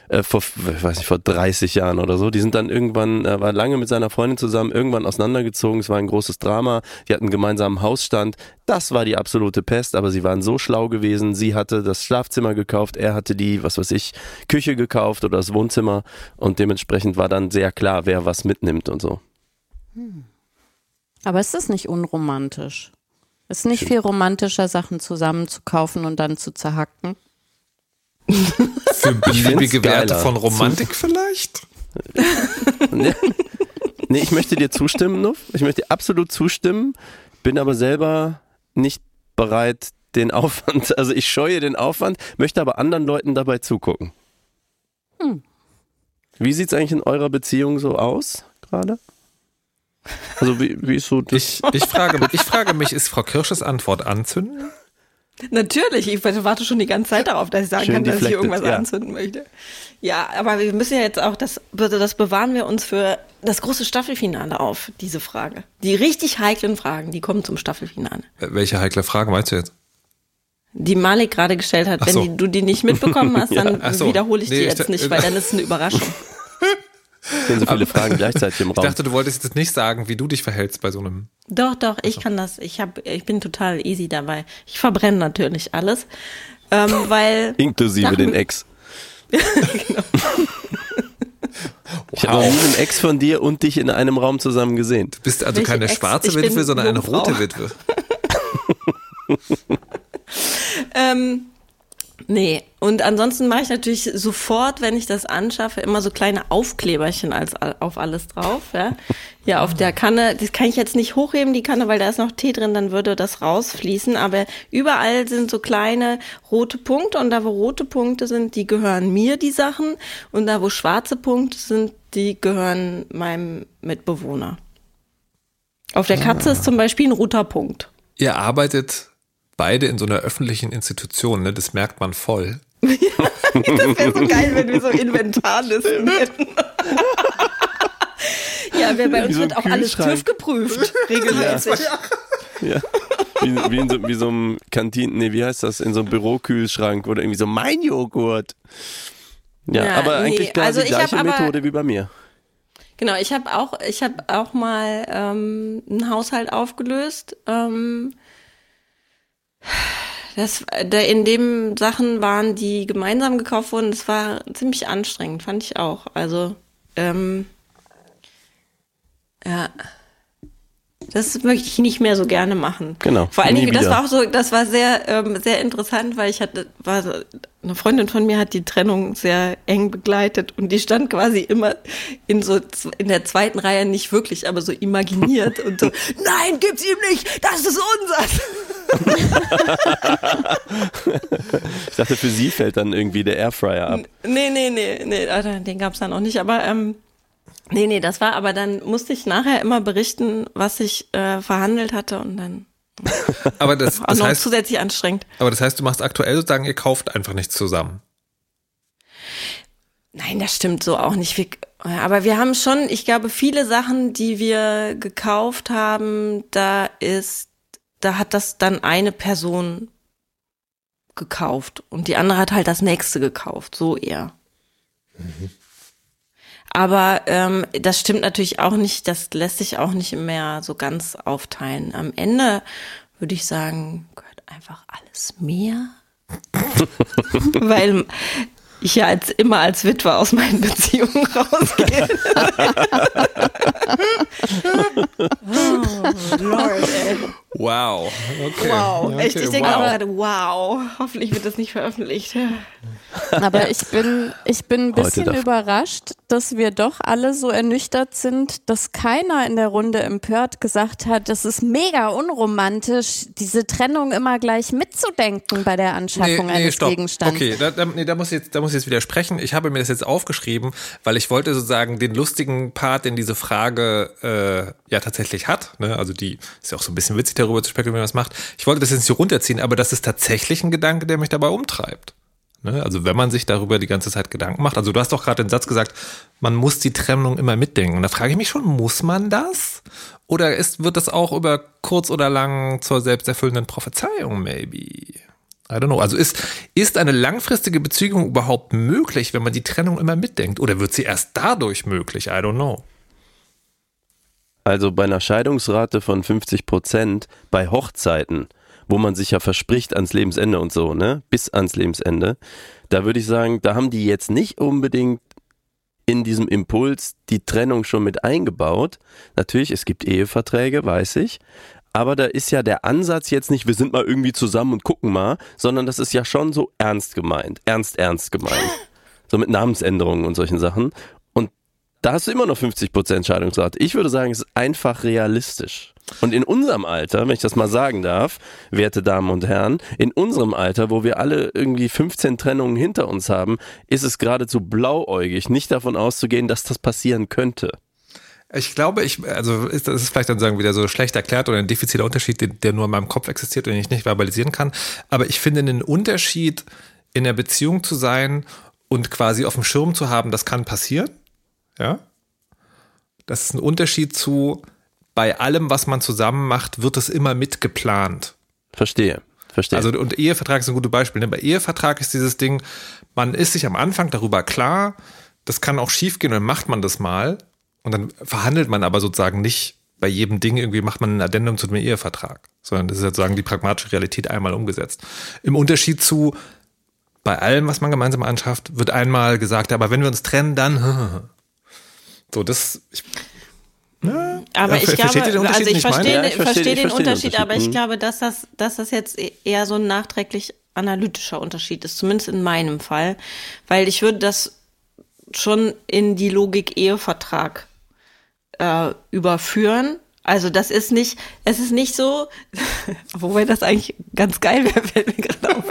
äh, vor, ich weiß nicht, vor 30 Jahren oder so. Die sind dann irgendwann, er war lange mit seiner Freundin zusammen, irgendwann auseinandergezogen. Es war ein großes Drama. Die hatten gemeinsamen Hausstand. Das war die absolute Pest, aber sie waren so schlau gewesen. Sie hatte das Schlafzimmer gekauft, er hatte die, was weiß ich, Küche gekauft oder das Wohnzimmer und dementsprechend war dann sehr klar, wer was mitnimmt und so. Aber ist das nicht unromantisch? Ist nicht viel romantischer, Sachen zusammen zu kaufen und dann zu zerhacken? Für beliebige Werte von Romantik vielleicht? Nee. nee, ich möchte dir zustimmen, Nuff. Ich möchte dir absolut zustimmen, bin aber selber nicht bereit, den Aufwand, also ich scheue den Aufwand, möchte aber anderen Leuten dabei zugucken. Hm. Wie sieht's eigentlich in eurer Beziehung so aus gerade? Also wie, wie ist so das? Ich, ich, frage, mich- ich frage mich, ist Frau Kirsches Antwort anzünden? Natürlich, ich warte schon die ganze Zeit darauf, dass ich sagen Schön kann, dass ich irgendwas ja. anzünden möchte. Ja, aber wir müssen ja jetzt auch, das, das bewahren wir uns für das große Staffelfinale auf, diese Frage. Die richtig heiklen Fragen, die kommen zum Staffelfinale. Äh, Welche heikle Frage meinst du jetzt? Die Malik gerade gestellt hat, wenn so. die, du die nicht mitbekommen hast, dann ach so. wiederhole ich Nee, die ich jetzt nicht, weil dann ist es eine Überraschung. sind so viele Fragen gleichzeitig im Ich Raum. dachte, du wolltest jetzt nicht sagen, wie du dich verhältst bei so einem. Doch, doch, ich kann das. Ich hab, ich bin total easy dabei. Ich verbrenne natürlich alles, ähm, weil Inklusive den Ex. Ich habe noch nie einen Ex von dir und dich in einem Raum zusammen gesehen. Du bist also Welche keine Ex? schwarze Ich Witwe, sondern eine rote Witwe. Ähm, nee, und ansonsten mache ich natürlich sofort, wenn ich das anschaffe, immer so kleine Aufkleberchen als auf alles drauf. Ja, ja auf der Kanne, das kann ich jetzt nicht hochheben, die Kanne, weil da ist noch Tee drin, dann würde das rausfließen. Aber überall sind so kleine rote Punkte und da, wo rote Punkte sind, die gehören mir, die Sachen. Und da, wo schwarze Punkte sind, die gehören meinem Mitbewohner. Auf der Katze ist zum Beispiel ein roter Punkt. Ihr arbeitet beide in so einer öffentlichen Institution, ne? Das merkt man voll. Das wäre so geil, wenn wir so Inventarlisten hätten. ja, wer bei uns so wird auch alles. TÜV geprüft, regelmäßig. Ja. Wie, wie, in so, wie so einem Kantinen, nee, wie heißt das, in so einem Bürokühlschrank oder irgendwie so mein Joghurt. Ja, Ja, aber nee, eigentlich klar also die gleiche aber- Methode wie bei mir. Genau, ich habe auch, ich habe auch mal ähm, einen Haushalt aufgelöst. Ähm, das, da in dem Sachen waren, die gemeinsam gekauft wurden. Das war ziemlich anstrengend, fand ich auch. Also ähm, ja, das möchte ich nicht mehr so gerne machen. Genau, Vor allen Dingen, das war auch so, das war sehr, ähm, sehr interessant, weil ich hatte, war so, eine Freundin von mir hat die Trennung sehr eng begleitet und die stand quasi immer in so in der zweiten Reihe nicht wirklich, aber so imaginiert und so, nein, gibt's ihm nicht, das ist unser. Ich dachte, für sie fällt dann irgendwie der Airfryer ab. Nee, nee, nee, nee, ah, den gab's dann auch nicht, aber ähm, nee, nee, das war, aber dann musste ich nachher immer berichten, was ich äh, verhandelt hatte und dann Aber das, auch das noch heißt, zusätzlich anstrengend. aber das heißt, du machst aktuell sozusagen, ihr kauft einfach nichts zusammen. Nein, das stimmt so auch nicht. Wir, aber wir haben schon, ich glaube, viele Sachen, die wir gekauft haben, da ist, da hat das dann eine Person gekauft und die andere hat halt das nächste gekauft, so eher. Aber ähm, das stimmt natürlich auch nicht, das lässt sich auch nicht mehr so ganz aufteilen. Am Ende würde ich sagen, gehört einfach alles mir. Weil ich ja als immer als Witwe aus meinen Beziehungen rausgehe. oh, Lord, ey. Wow. Okay. Wow. Okay, Echt, ich denke wow. auch gerade, wow. Hoffentlich wird das nicht veröffentlicht. Aber ich bin, ich bin ein bisschen überrascht, dass wir doch alle so ernüchtert sind, dass keiner in der Runde empört gesagt hat, das ist mega unromantisch, diese Trennung immer gleich mitzudenken bei der Anschaffung eines Gegenstands. Okay, da, da, nee, da muss ich jetzt, da muss ich jetzt widersprechen. Ich habe mir das jetzt aufgeschrieben, weil ich wollte sozusagen den lustigen Part, den diese Frage äh, ja tatsächlich hat. Ne? Also die ist ja auch so ein bisschen witzig darüber zu spekulieren, das macht. Ich wollte das jetzt so runterziehen, aber das ist tatsächlich ein Gedanke, der mich dabei umtreibt. Ne? Also wenn man sich darüber die ganze Zeit Gedanken macht. Also du hast doch gerade den Satz gesagt, man muss die Trennung immer mitdenken. Und da frage ich mich schon, muss man das? Oder ist, wird das auch über kurz oder lang zur selbsterfüllenden Prophezeiung, maybe? I don't know. Also ist, ist eine langfristige Beziehung überhaupt möglich, wenn man die Trennung immer mitdenkt? Oder wird sie erst dadurch möglich? I don't know. Also bei einer Scheidungsrate von 50 Prozent bei Hochzeiten, wo man sich ja verspricht ans Lebensende und so, ne, bis ans Lebensende, da würde ich sagen, da haben die jetzt nicht unbedingt in diesem Impuls die Trennung schon mit eingebaut. Natürlich, es gibt Eheverträge, weiß ich. Aber da ist ja der Ansatz jetzt nicht, wir sind mal irgendwie zusammen und gucken mal, sondern das ist ja schon so ernst gemeint. Ernst, ernst gemeint. So mit Namensänderungen und solchen Sachen. Da hast du immer noch 50% Scheidungsrate. Ich würde sagen, es ist einfach realistisch. Und in unserem Alter, wenn ich das mal sagen darf, werte Damen und Herren, in unserem Alter, wo wir alle irgendwie 15 Trennungen hinter uns haben, ist es geradezu blauäugig, nicht davon auszugehen, dass das passieren könnte. Ich glaube, ich, also ist, das ist vielleicht dann sagen wieder so schlecht erklärt oder ein diffiziler Unterschied, der, der nur in meinem Kopf existiert und den ich nicht verbalisieren kann. Aber ich finde einen Unterschied, in der Beziehung zu sein und quasi auf dem Schirm zu haben, das kann passieren. Ja. Das ist ein Unterschied zu, bei allem, was man zusammen macht, wird es immer mitgeplant. Verstehe. Verstehe. Also, und Ehevertrag ist ein gutes Beispiel. Ne? Bei Ehevertrag ist dieses Ding, man ist sich am Anfang darüber klar, das kann auch schiefgehen und dann macht man das mal. Und dann verhandelt man aber sozusagen nicht bei jedem Ding irgendwie macht man ein Addendum zu dem Ehevertrag, sondern das ist sozusagen die pragmatische Realität einmal umgesetzt. Im Unterschied zu bei allem, was man gemeinsam anschafft, wird einmal gesagt, aber wenn wir uns trennen, dann so das ich, ja, aber ich glaube, also ich verstehe, ja, ich verstehe, verstehe den, Unterschied, Unterschied, aber ich mhm. glaube, dass das, dass das jetzt eher so ein nachträglich analytischer Unterschied ist, zumindest in meinem Fall, weil ich würde das schon in die Logik Ehevertrag äh, überführen. Also das ist nicht, es ist nicht so, wobei das eigentlich ganz geil wäre, fällt mir gerade auf,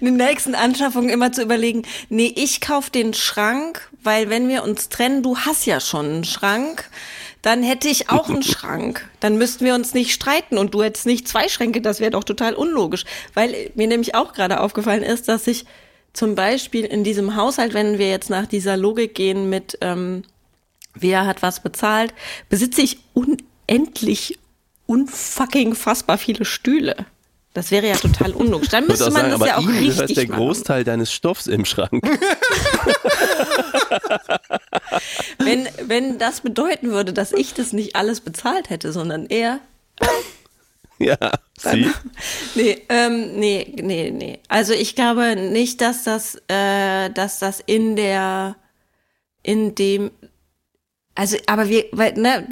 in den nächsten Anschaffungen immer zu überlegen, nee, ich kauf den Schrank, weil wenn wir uns trennen, du hast ja schon einen Schrank, dann hätte ich auch einen Schrank. Dann müssten wir uns nicht streiten und du hättest nicht zwei Schränke, das wäre doch total unlogisch. Weil mir nämlich auch gerade aufgefallen ist, dass ich zum Beispiel in diesem Haushalt, wenn wir jetzt nach dieser Logik gehen mit, ähm, wer hat was bezahlt, besitze ich unendlich, unfucking fassbar viele Stühle. Das wäre ja total unlogisch. Dann müsste man sagen, das ja auch richtig Das ist der machen. Großteil deines Stoffs im Schrank. wenn, wenn das bedeuten würde, dass ich das nicht alles bezahlt hätte, sondern er. Ja, sie? Nee, ähm, nee, nee, nee. Also ich glaube nicht, dass das, äh, dass das in der, in dem, also, aber wir, weil, ne,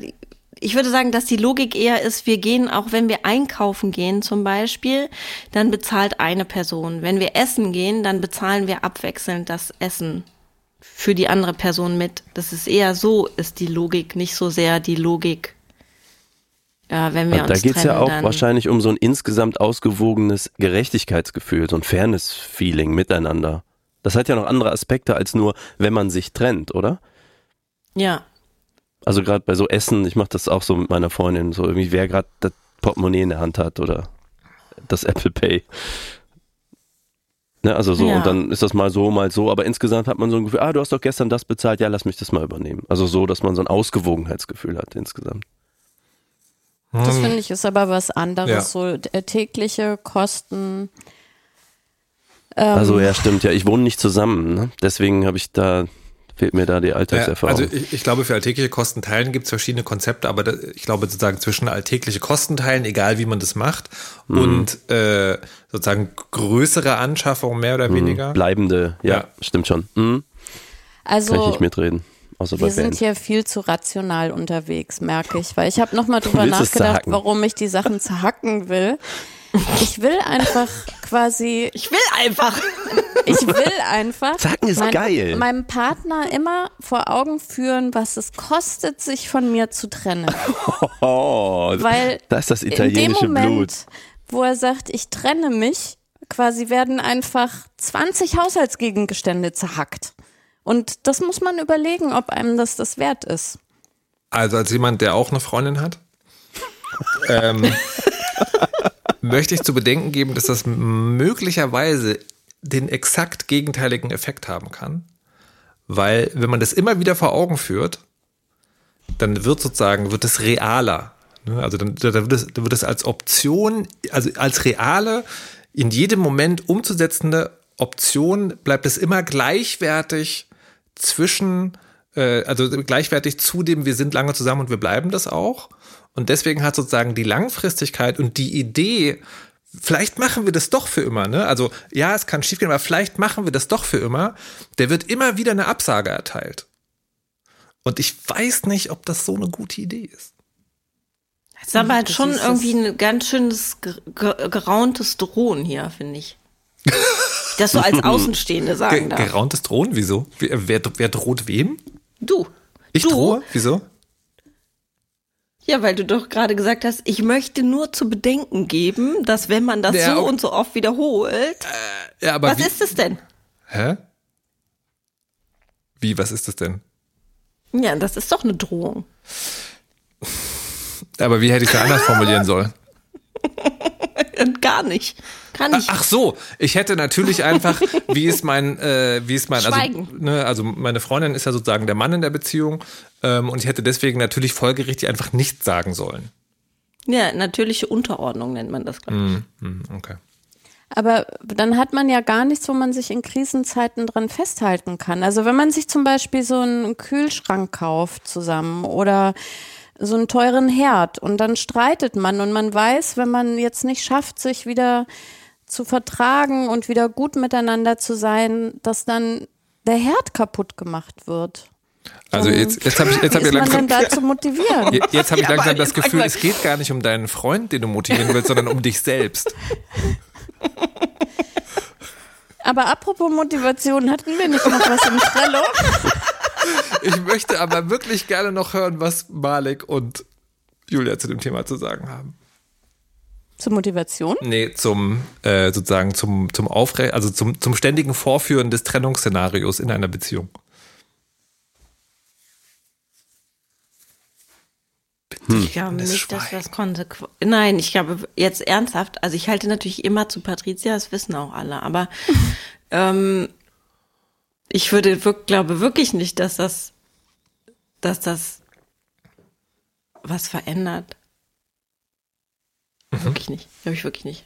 ich würde sagen, dass die Logik eher ist, wir gehen, auch wenn wir einkaufen gehen zum Beispiel, dann bezahlt eine Person. Wenn wir essen gehen, dann bezahlen wir abwechselnd das Essen für die andere Person mit. Das ist eher so, ist die Logik, nicht so sehr die Logik, ja, wenn wir also uns Da geht es ja auch wahrscheinlich um so ein insgesamt ausgewogenes Gerechtigkeitsgefühl, so ein Fairness-Feeling miteinander. Das hat ja noch andere Aspekte als nur, wenn man sich trennt, oder? Ja, also gerade bei so Essen, ich mache das auch so mit meiner Freundin, so irgendwie wer gerade das Portemonnaie in der Hand hat oder das Apple Pay. Ne, also so, ja. und dann ist das mal so, mal so, aber insgesamt hat man so ein Gefühl, ah, du hast doch gestern das bezahlt, ja, lass mich das mal übernehmen. Also so, dass man so ein Ausgewogenheitsgefühl hat insgesamt. Das hm. finde ich ist aber was anderes, ja. so äh, tägliche Kosten. Ähm, also ja, stimmt, ja, ich wohne nicht zusammen, ne? deswegen habe ich da fehlt mir da die Alltagserfahrung. also ich, ich, glaube, für alltägliche Kostenteilen gibt es verschiedene Konzepte, aber da, ich glaube sozusagen zwischen alltägliche Kostenteilen, egal wie man das macht, mhm. und äh, sozusagen größere Anschaffungen mehr oder mhm. weniger. Bleibende, ja, ja. stimmt schon. Mhm. Also Kann ich nicht mitreden. wir sind hier viel zu rational unterwegs, merke ich, weil ich habe nochmal drüber nachgedacht, warum ich die Sachen zerhacken will. Ich will einfach quasi. Ich will einfach. Ich will einfach. Zacken ist mein, geil. Meinem Partner immer vor Augen führen, was es kostet, sich von mir zu trennen. Oh, Weil das ist das italienische in dem Moment, Blut. Wo er sagt, ich trenne mich, quasi werden einfach 20 Haushaltsgegenstände zerhackt. Und das muss man überlegen, ob einem das das wert ist. Also als jemand, der auch eine Freundin hat. ähm, möchte ich zu bedenken geben, dass das möglicherweise den exakt gegenteiligen Effekt haben kann. Weil, wenn man das immer wieder vor Augen führt, dann wird sozusagen, wird es realer. Ne? Also dann, da wird es, da wird es als Option, also als reale, in jedem Moment umzusetzende Option bleibt es immer gleichwertig zwischen, äh, also gleichwertig zu dem, wir sind lange zusammen und wir bleiben das auch. Und deswegen hat sozusagen die Langfristigkeit und die Idee, vielleicht machen wir das doch für immer, ne? Also ja, es kann schiefgehen, aber vielleicht machen wir das doch für immer. Der wird immer wieder eine Absage erteilt. Und ich weiß nicht, ob das so eine gute Idee ist. Das ist aber halt Das schon ist irgendwie ein ganz schönes ge- ge- gerauntes Drohen hier, finde ich. Das so als Außenstehende Ge sagen darf. gerauntes Drohen, wieso? Wer, wer, wer droht wem? Du. Ich Du? drohe? Wieso? Ja, weil du doch gerade gesagt hast, ich möchte nur zu bedenken geben, dass wenn man das Ja, so und so oft wiederholt, Ja, aber was wie, ist es denn? Hä? Wie, was ist das denn? Ja, das ist doch eine Drohung. Aber wie hätte ich es anders formulieren sollen? Gar nicht. Kann ich. Ach so, ich hätte natürlich einfach, wie ist mein, äh, wie ist mein, also, ne, also meine Freundin ist ja sozusagen der Mann in der Beziehung ähm, und ich hätte deswegen natürlich folgerichtig einfach nichts sagen sollen. Ja, natürliche Unterordnung nennt man das, glaube ich. Hm, okay. Aber dann hat man ja gar nichts, wo man sich in Krisenzeiten dran festhalten kann. Also wenn man sich zum Beispiel so einen Kühlschrank kauft zusammen oder so einen teuren Herd und dann streitet man und man weiß, wenn man jetzt nicht schafft, sich wieder zu vertragen und wieder gut miteinander zu sein, dass dann der Herd kaputt gemacht wird. Also jetzt, jetzt habe ich, jetzt hab ich langsam, denn da zu motivieren? Je- jetzt habe ich Ja, langsam das jetzt Gefühl, es geht gar nicht um deinen Freund, den du motivieren willst, sondern um dich selbst. Aber apropos Motivation, hatten wir nicht noch was im Trello? Ich möchte aber wirklich gerne noch hören, was Malik und Julia zu dem Thema zu sagen haben. Zur Motivation? Nee, zum äh, sozusagen zum zum Aufre also zum zum ständigen Vorführen des Trennungsszenarios in einer Beziehung. Ich glaube nicht, dass Schweigen. das konsequent. Nein, ich glaube jetzt ernsthaft. Also ich halte natürlich immer zu Patricia, das wissen auch alle. Aber ähm, ich würde glaube wirklich nicht, dass das, dass das was verändert. Wirklich nicht. Glaube ich wirklich nicht.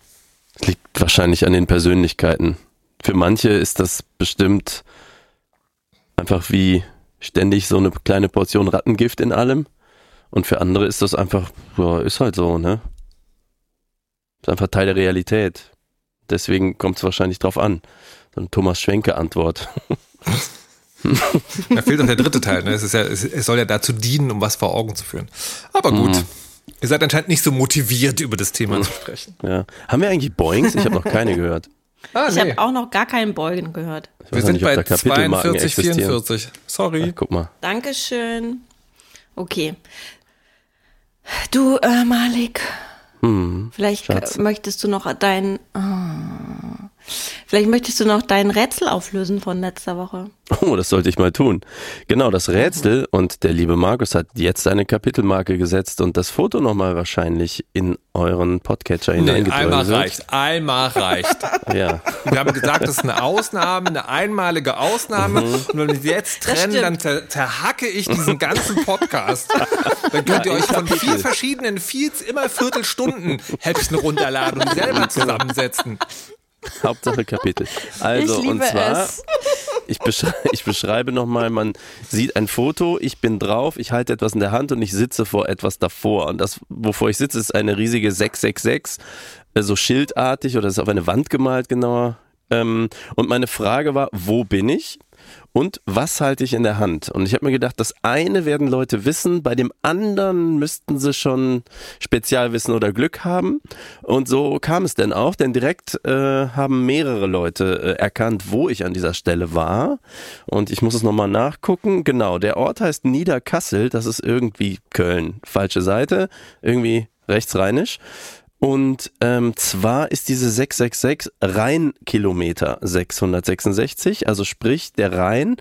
Das liegt wahrscheinlich an den Persönlichkeiten. Für manche ist das bestimmt einfach wie ständig so eine kleine Portion Rattengift in allem. Und für andere ist das einfach, ja, ist halt so, ne? Ist einfach Teil der Realität. Deswegen kommt es wahrscheinlich drauf an. So eine Thomas Schwenke-Antwort. Da fehlt noch der dritte Teil. Ne? Es, ist ja, es, es soll ja dazu dienen, um was vor Augen zu führen. Aber gut. Mhm. Ihr seid anscheinend nicht so motiviert, über das Thema zu sprechen. Ja. Haben wir eigentlich Boings? Ich habe noch keine gehört. Ah, Ich habe auch noch gar keinen Beugen gehört. Ich Wir sind nicht, bei da Kapitelmarken 42, existieren. 44. Sorry. Ja, guck mal. Dankeschön. Okay. Du, äh, Malik, Hm. vielleicht Schatz. äh, möchtest du noch dein, ah, vielleicht möchtest du noch dein Rätsel auflösen von letzter Woche. Oh, das sollte ich mal tun. Genau, das Rätsel und der liebe Markus hat jetzt eine Kapitelmarke gesetzt und das Foto nochmal wahrscheinlich in euren Podcatcher Nee, einmal reicht. Einmal reicht. Ja. Wir haben gesagt, das ist eine Ausnahme, eine einmalige Ausnahme. Und wenn wir jetzt trennen, dann zer zerhacke ich diesen ganzen Podcast. Dann könnt ihr euch von vier verschiedenen Feeds immer Viertelstunden Häppchen runterladen und selber zusammensetzen. Hauptsache Kapitel. Also, und zwar, es. ich, beschrei ich beschreibe nochmal, man sieht ein Foto, ich bin drauf, ich halte etwas in der Hand und ich sitze vor etwas davor. Und das, wovor ich sitze, ist eine riesige 666, äh, so schildartig oder ist auf eine Wand gemalt genauer. Ähm, und meine Frage war, wo bin ich? Und was halte ich in der Hand? Und ich habe mir gedacht, das eine werden Leute wissen, bei dem anderen müssten sie schon Spezialwissen oder Glück haben. Und so kam es denn auch, denn direkt äh, haben mehrere Leute äh, erkannt, wo ich an dieser Stelle war. Und ich muss es nochmal nachgucken. Genau, der Ort heißt Niederkassel, das ist irgendwie Köln. Falsche Seite, irgendwie rechtsrheinisch. Und ähm, zwar ist diese 666 Rheinkilometer 666, also sprich der Rhein,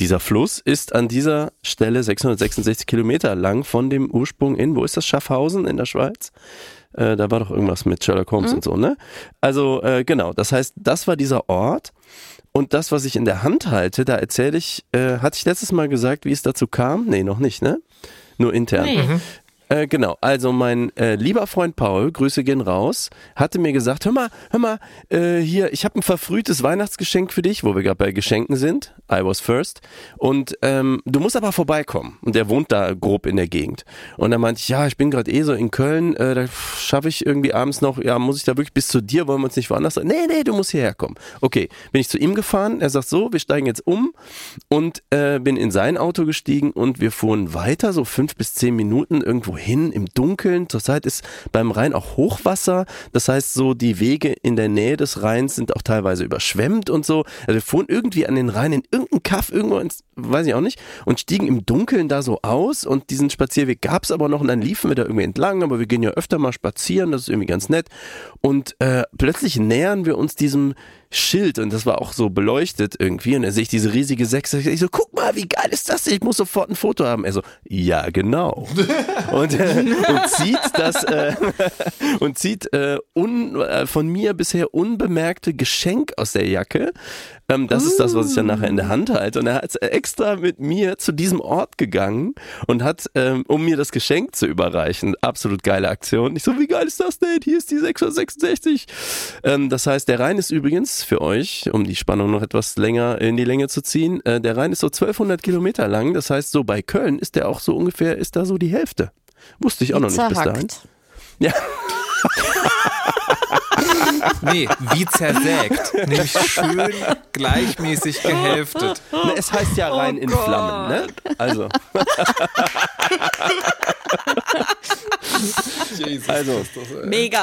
dieser Fluss ist an dieser Stelle 666 Kilometer lang von dem Ursprung in, wo ist das, Schaffhausen in der Schweiz, Äh, da war doch irgendwas mit Sherlock Holmes und so, ne? Also äh, genau, das heißt, das war dieser Ort. Und das, was ich in der Hand halte, da erzähle ich, äh, hatte ich letztes Mal gesagt, wie es dazu kam? Nee, noch nicht, ne? Nur intern. Nee. Äh, genau, also mein äh, lieber Freund Paul, Grüße gehen raus, hatte mir gesagt, hör mal, hör mal, äh, hier, ich habe ein verfrühtes Weihnachtsgeschenk für dich, wo wir gerade bei Geschenken sind. I was first. Und ähm, du musst aber vorbeikommen. Und der wohnt da grob in der Gegend. Und dann meinte ich, ja, ich bin gerade eh so in Köln, äh, da schaffe ich irgendwie abends noch, ja, muss ich da wirklich bis zu dir, wollen wir uns nicht woanders? Nee, nee, du musst hierher kommen. Okay, bin ich zu ihm gefahren, er sagt so, wir steigen jetzt um und äh, bin in sein Auto gestiegen und wir fuhren weiter, so fünf bis zehn Minuten irgendwo hin im Dunkeln. Zurzeit ist beim Rhein auch Hochwasser. Das heißt, so die Wege in der Nähe des Rheins sind auch teilweise überschwemmt und so. Also wir fuhren irgendwie an den Rhein in irgendeinen Kaff, irgendwo ins, weiß ich auch nicht, und stiegen im Dunkeln da so aus. Und diesen Spazierweg gab es aber noch und dann liefen wir da irgendwie entlang. Aber wir gehen ja öfter mal spazieren, das ist irgendwie ganz nett. Und äh, plötzlich nähern wir uns diesem Schild und das war auch so beleuchtet irgendwie und da sehe ich diese riesige Sechse. Ich so, guck mal, wie geil ist das? Ich muss sofort ein Foto haben. Er so, ja genau. und, äh, und zieht das äh, und zieht äh, un, äh, von mir bisher unbemerkte Geschenk aus der Jacke. Ähm, das ist das, was ich dann nachher in der Hand halte. Und er hat extra mit mir zu diesem Ort gegangen und hat, ähm, um mir das Geschenk zu überreichen, absolut geile Aktion. Ich so, wie geil ist das denn? Hier ist die 666. Ähm, das heißt, der Rhein ist übrigens für euch, um die Spannung noch etwas länger in die Länge zu ziehen, äh, der Rhein ist so 1200 Kilometer lang. Das heißt, so bei Köln ist der auch so ungefähr, ist da so die Hälfte. Wusste ich auch noch nicht bis dahin. Ja, Nee, wie zersägt. Nämlich schön gleichmäßig gehälftet. ne, es heißt ja Rhein in Flammen, ne? Also. also, Mega.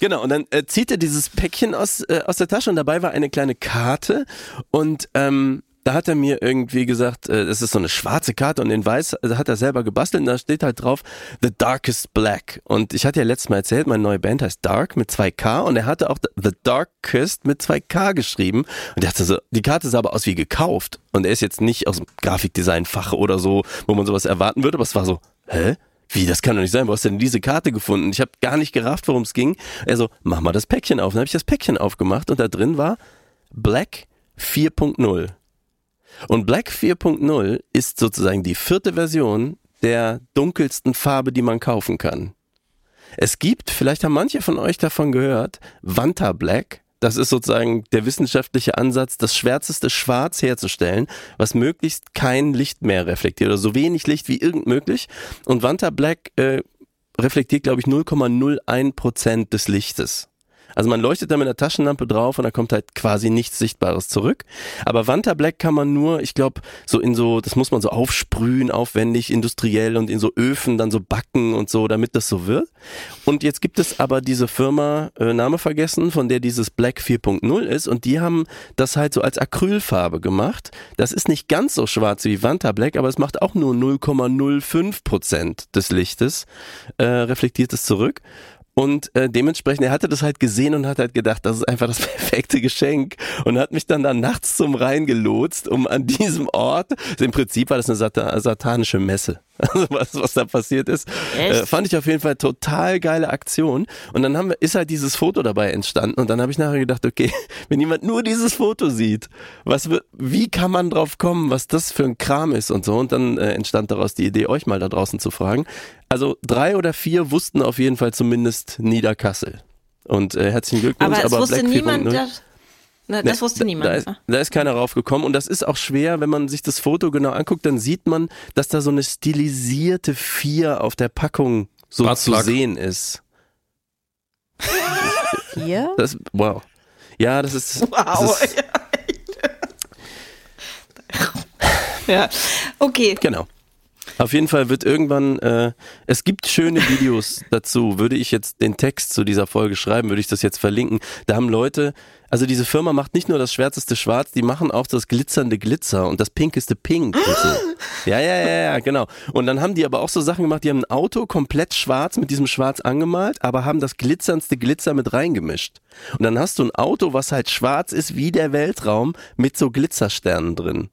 Genau, und dann äh, zieht er dieses Päckchen aus, äh, aus der Tasche und dabei war eine kleine Karte und ähm, da hat er mir irgendwie gesagt, äh, das ist so eine schwarze Karte und in weiß äh, hat er selber gebastelt und da steht halt drauf The Darkest Black. Und ich hatte ja letztes Mal erzählt, meine neue Band heißt Dark mit 2K und er hatte auch The Darkest mit 2K geschrieben und der hatte so, die Karte sah aber aus wie gekauft und er ist jetzt nicht aus dem Grafikdesign-Fach oder so, wo man sowas erwarten würde, aber es war so, hä? Wie, das kann doch nicht sein. Wo hast du denn diese Karte gefunden? Ich habe gar nicht gerafft, worum es ging. Er so, mach mal das Päckchen auf. Dann habe ich das Päckchen aufgemacht und da drin war Black 4.0. Und Black 4.0 ist sozusagen die vierte Version der dunkelsten Farbe, die man kaufen kann. Es gibt, vielleicht haben manche von euch davon gehört, Vanta Black. Das ist sozusagen der wissenschaftliche Ansatz, das schwärzeste Schwarz herzustellen, was möglichst kein Licht mehr reflektiert oder so wenig Licht wie irgend möglich. Und Vanta Black äh, reflektiert, glaube ich, 0,01 Prozent des Lichtes. Also man leuchtet da mit einer Taschenlampe drauf und da kommt halt quasi nichts Sichtbares zurück. Aber Vanta Black kann man nur, ich glaube, so in so, das muss man so aufsprühen, aufwendig, industriell und in so Öfen dann so backen und so, damit das so wird. Und jetzt gibt es aber diese Firma, äh, Name vergessen, von der dieses Black 4.0 ist und die haben das halt so als Acrylfarbe gemacht. Das ist nicht ganz so schwarz wie Vanta Black, aber es macht auch nur 0,05 Prozent des Lichtes, äh, reflektiert es zurück. Und äh, dementsprechend, er hatte das halt gesehen und hat halt gedacht, das ist einfach das perfekte Geschenk und hat mich dann da nachts zum Rhein gelotst, um an diesem Ort, also im Prinzip war das eine sata satanische Messe, also was, was da passiert ist, äh, fand ich auf jeden Fall total geile Aktion. Und dann haben wir, ist halt dieses Foto dabei entstanden und dann habe ich nachher gedacht, okay, wenn jemand nur dieses Foto sieht, was wird, wie kann man drauf kommen, was das für ein Kram ist und so. Und dann äh, entstand daraus die Idee, euch mal da draußen zu fragen. Also drei oder vier wussten auf jeden Fall zumindest Niederkassel. Und äh, herzlichen Glückwunsch. Aber es wusste Black niemand, 4.0 das, na, das wusste da, niemand. Da ist, ah. da ist keiner raufgekommen und das ist auch schwer, wenn man sich das Foto genau anguckt, dann sieht man, dass da so eine stilisierte Vier auf der Packung so Buttplug. zu sehen ist. Hier? Das, wow. Ja, das ist, das Wow. ist Ja, okay. genau. Auf jeden Fall wird irgendwann, äh, es gibt schöne Videos dazu. Würde ich jetzt den Text zu dieser Folge schreiben, würde ich das jetzt verlinken. Da haben Leute, also diese Firma macht nicht nur das schwärzeste Schwarz, die machen auch das glitzernde Glitzer und das pinkeste Pink. So. Ja, ja, ja, ja, genau. Und dann haben die aber auch so Sachen gemacht, die haben ein Auto komplett schwarz mit diesem Schwarz angemalt, aber haben das glitzerndste Glitzer mit reingemischt. Und dann hast du ein Auto, was halt schwarz ist wie der Weltraum mit so Glitzersternen drin.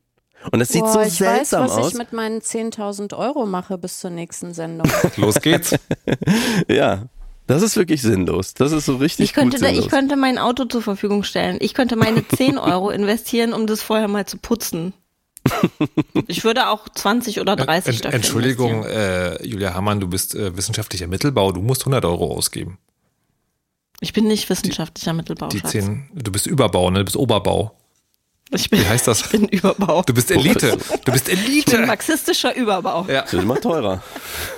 Und das sieht Boah, so ich weiß, seltsam was aus. ich mit meinen 10.000 Euro mache bis zur nächsten Sendung. Los geht's. Ja. Das ist wirklich sinnlos. Das ist so richtig Ich könnte, sinnlos. ich könnte mein Auto zur Verfügung stellen. Ich könnte meine 10 Euro investieren, um das vorher mal zu putzen. Ich würde auch 20 oder 30 Ent, dafür Entschuldigung, investieren. äh, Julia Hamann, du bist äh, wissenschaftlicher Mittelbau, du musst 100 Euro ausgeben. Ich bin nicht wissenschaftlicher Mittelbau. Die Schatz. 10, du bist Überbau, ne? Du bist Oberbau. Ich bin, Wie heißt das? Ich bin Überbau. Du bist Elite. Du bist Ich bin Elite. marxistischer Überbau. Ja, Das wird immer teurer.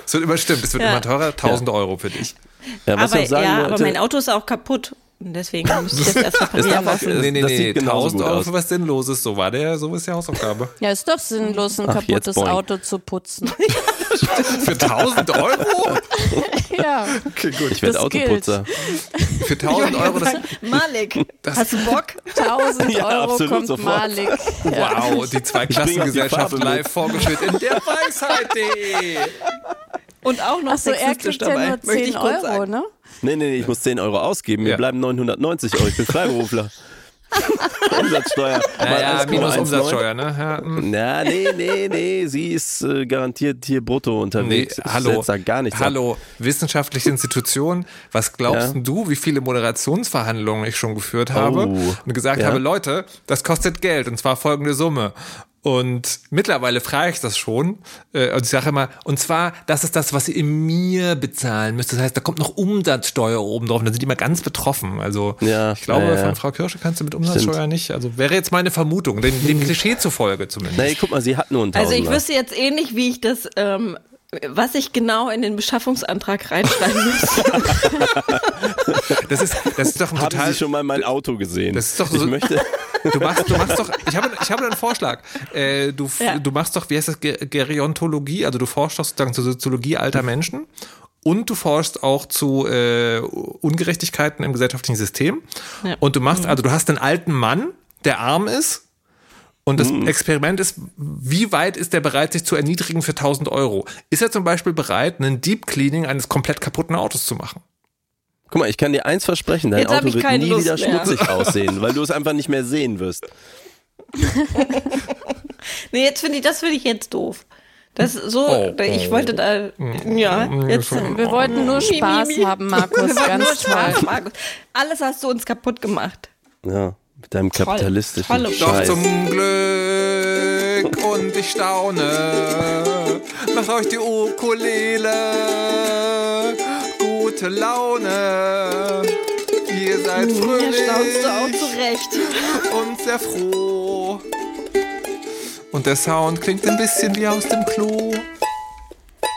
es wird immer stimmt, es wird Ja. immer teurer, 1000 Euro für dich. Ja, was aber, ich auch sagen ja, wollte, aber mein Auto ist auch kaputt. Und deswegen müsste ich das erst reparieren lassen. Das- nee, nee, das nee, sieht genauso 1000 gut Euro für was Sinnloses, so war der, so ist die Hausaufgabe. Ja, ist doch sinnlos, ein Ach, kaputtes. Auto zu putzen. Für 1000 Euro? ja. Okay, gut. ich werde das Autoputzer. Für 1000 Euro, das, Malik, hast du Bock? 1000 Ja, Euro absolut, kommt sofort. Malik. wow, die Zweiklassengesellschaft live vorgeführt in der Weisheit.de. Und auch noch Achso, er sexistisch kriegt ja dabei, nur möchte 10 ich kurz Euro, sagen. ne? Nee, nee, nee, ich muss 10 Euro ausgeben. Mir Ja. bleiben 990 Euro. Ich bin Freiberufler. Umsatzsteuer. Naja, 1,19. minus Umsatzsteuer, ne? Ja, hm. Na, nee, nee, nee, sie ist äh, garantiert hier brutto Nee, unterwegs. Ich hallo, setz da gar nichts ab. hallo, wissenschaftliche Institution. Was glaubst Ja. denn du, wie viele Moderationsverhandlungen ich schon geführt habe Oh, und gesagt ja. habe, Leute, das kostet Geld und zwar folgende Summe. Und mittlerweile frage ich das schon. Äh, und ich sage immer, und zwar, das ist das, was ihr mir bezahlen müsst. Das heißt, da kommt noch Umsatzsteuer oben drauf. Und da sind die immer ganz betroffen. Also Ja, ich glaube, ja, ja. von Frau Kirsche kannst du mit Umsatzsteuer nicht. Also wäre jetzt meine Vermutung, dem, dem Klischee zufolge zumindest. Nee, guck mal, sie hat nur einen Also ich wüsste jetzt eh nicht, wie ich das, ähm, was ich genau in den Beschaffungsantrag reinschreiben müsste. Das ist, das ist doch ein Haben total. Sie schon mal mein Auto gesehen? Das ist doch ich so- möchte, Du machst, du machst doch, ich habe, ich habe einen Vorschlag. Äh, du, Ja. du machst doch, wie heißt das, Ge- Gerontologie, also du forschst doch sozusagen zur Soziologie alter Menschen und du forschst auch zu äh, Ungerechtigkeiten im gesellschaftlichen System. Ja. Und du machst, also du hast einen alten Mann, der arm ist. Und das Mhm. Experiment ist, wie weit ist er bereit, sich zu erniedrigen für 1000 Euro? Ist er zum Beispiel bereit, einen Deep Cleaning eines komplett kaputten Autos zu machen? guck mal, ich kann dir eins versprechen, dein Jetzt Auto ich wird keine nie Lust wieder mehr. schmutzig aussehen, weil du es einfach nicht mehr sehen wirst. nee, jetzt finde ich, das finde ich jetzt doof. Das ist so, Oh, ich wollte da, ja, jetzt. Wir wollten nur Spaß haben, Markus. Wir wollten nur Ganz Spaß, toll. Markus. Alles hast du uns kaputt gemacht. Ja, mit deinem kapitalistischen Tolle- Doch Scheiß. zum Glück und ich staune, macht euch die Ukulele gute Laune. Ihr seid fröhlich staunst du auch zurecht. und sehr froh. Und der Sound klingt ein bisschen wie aus dem Klo.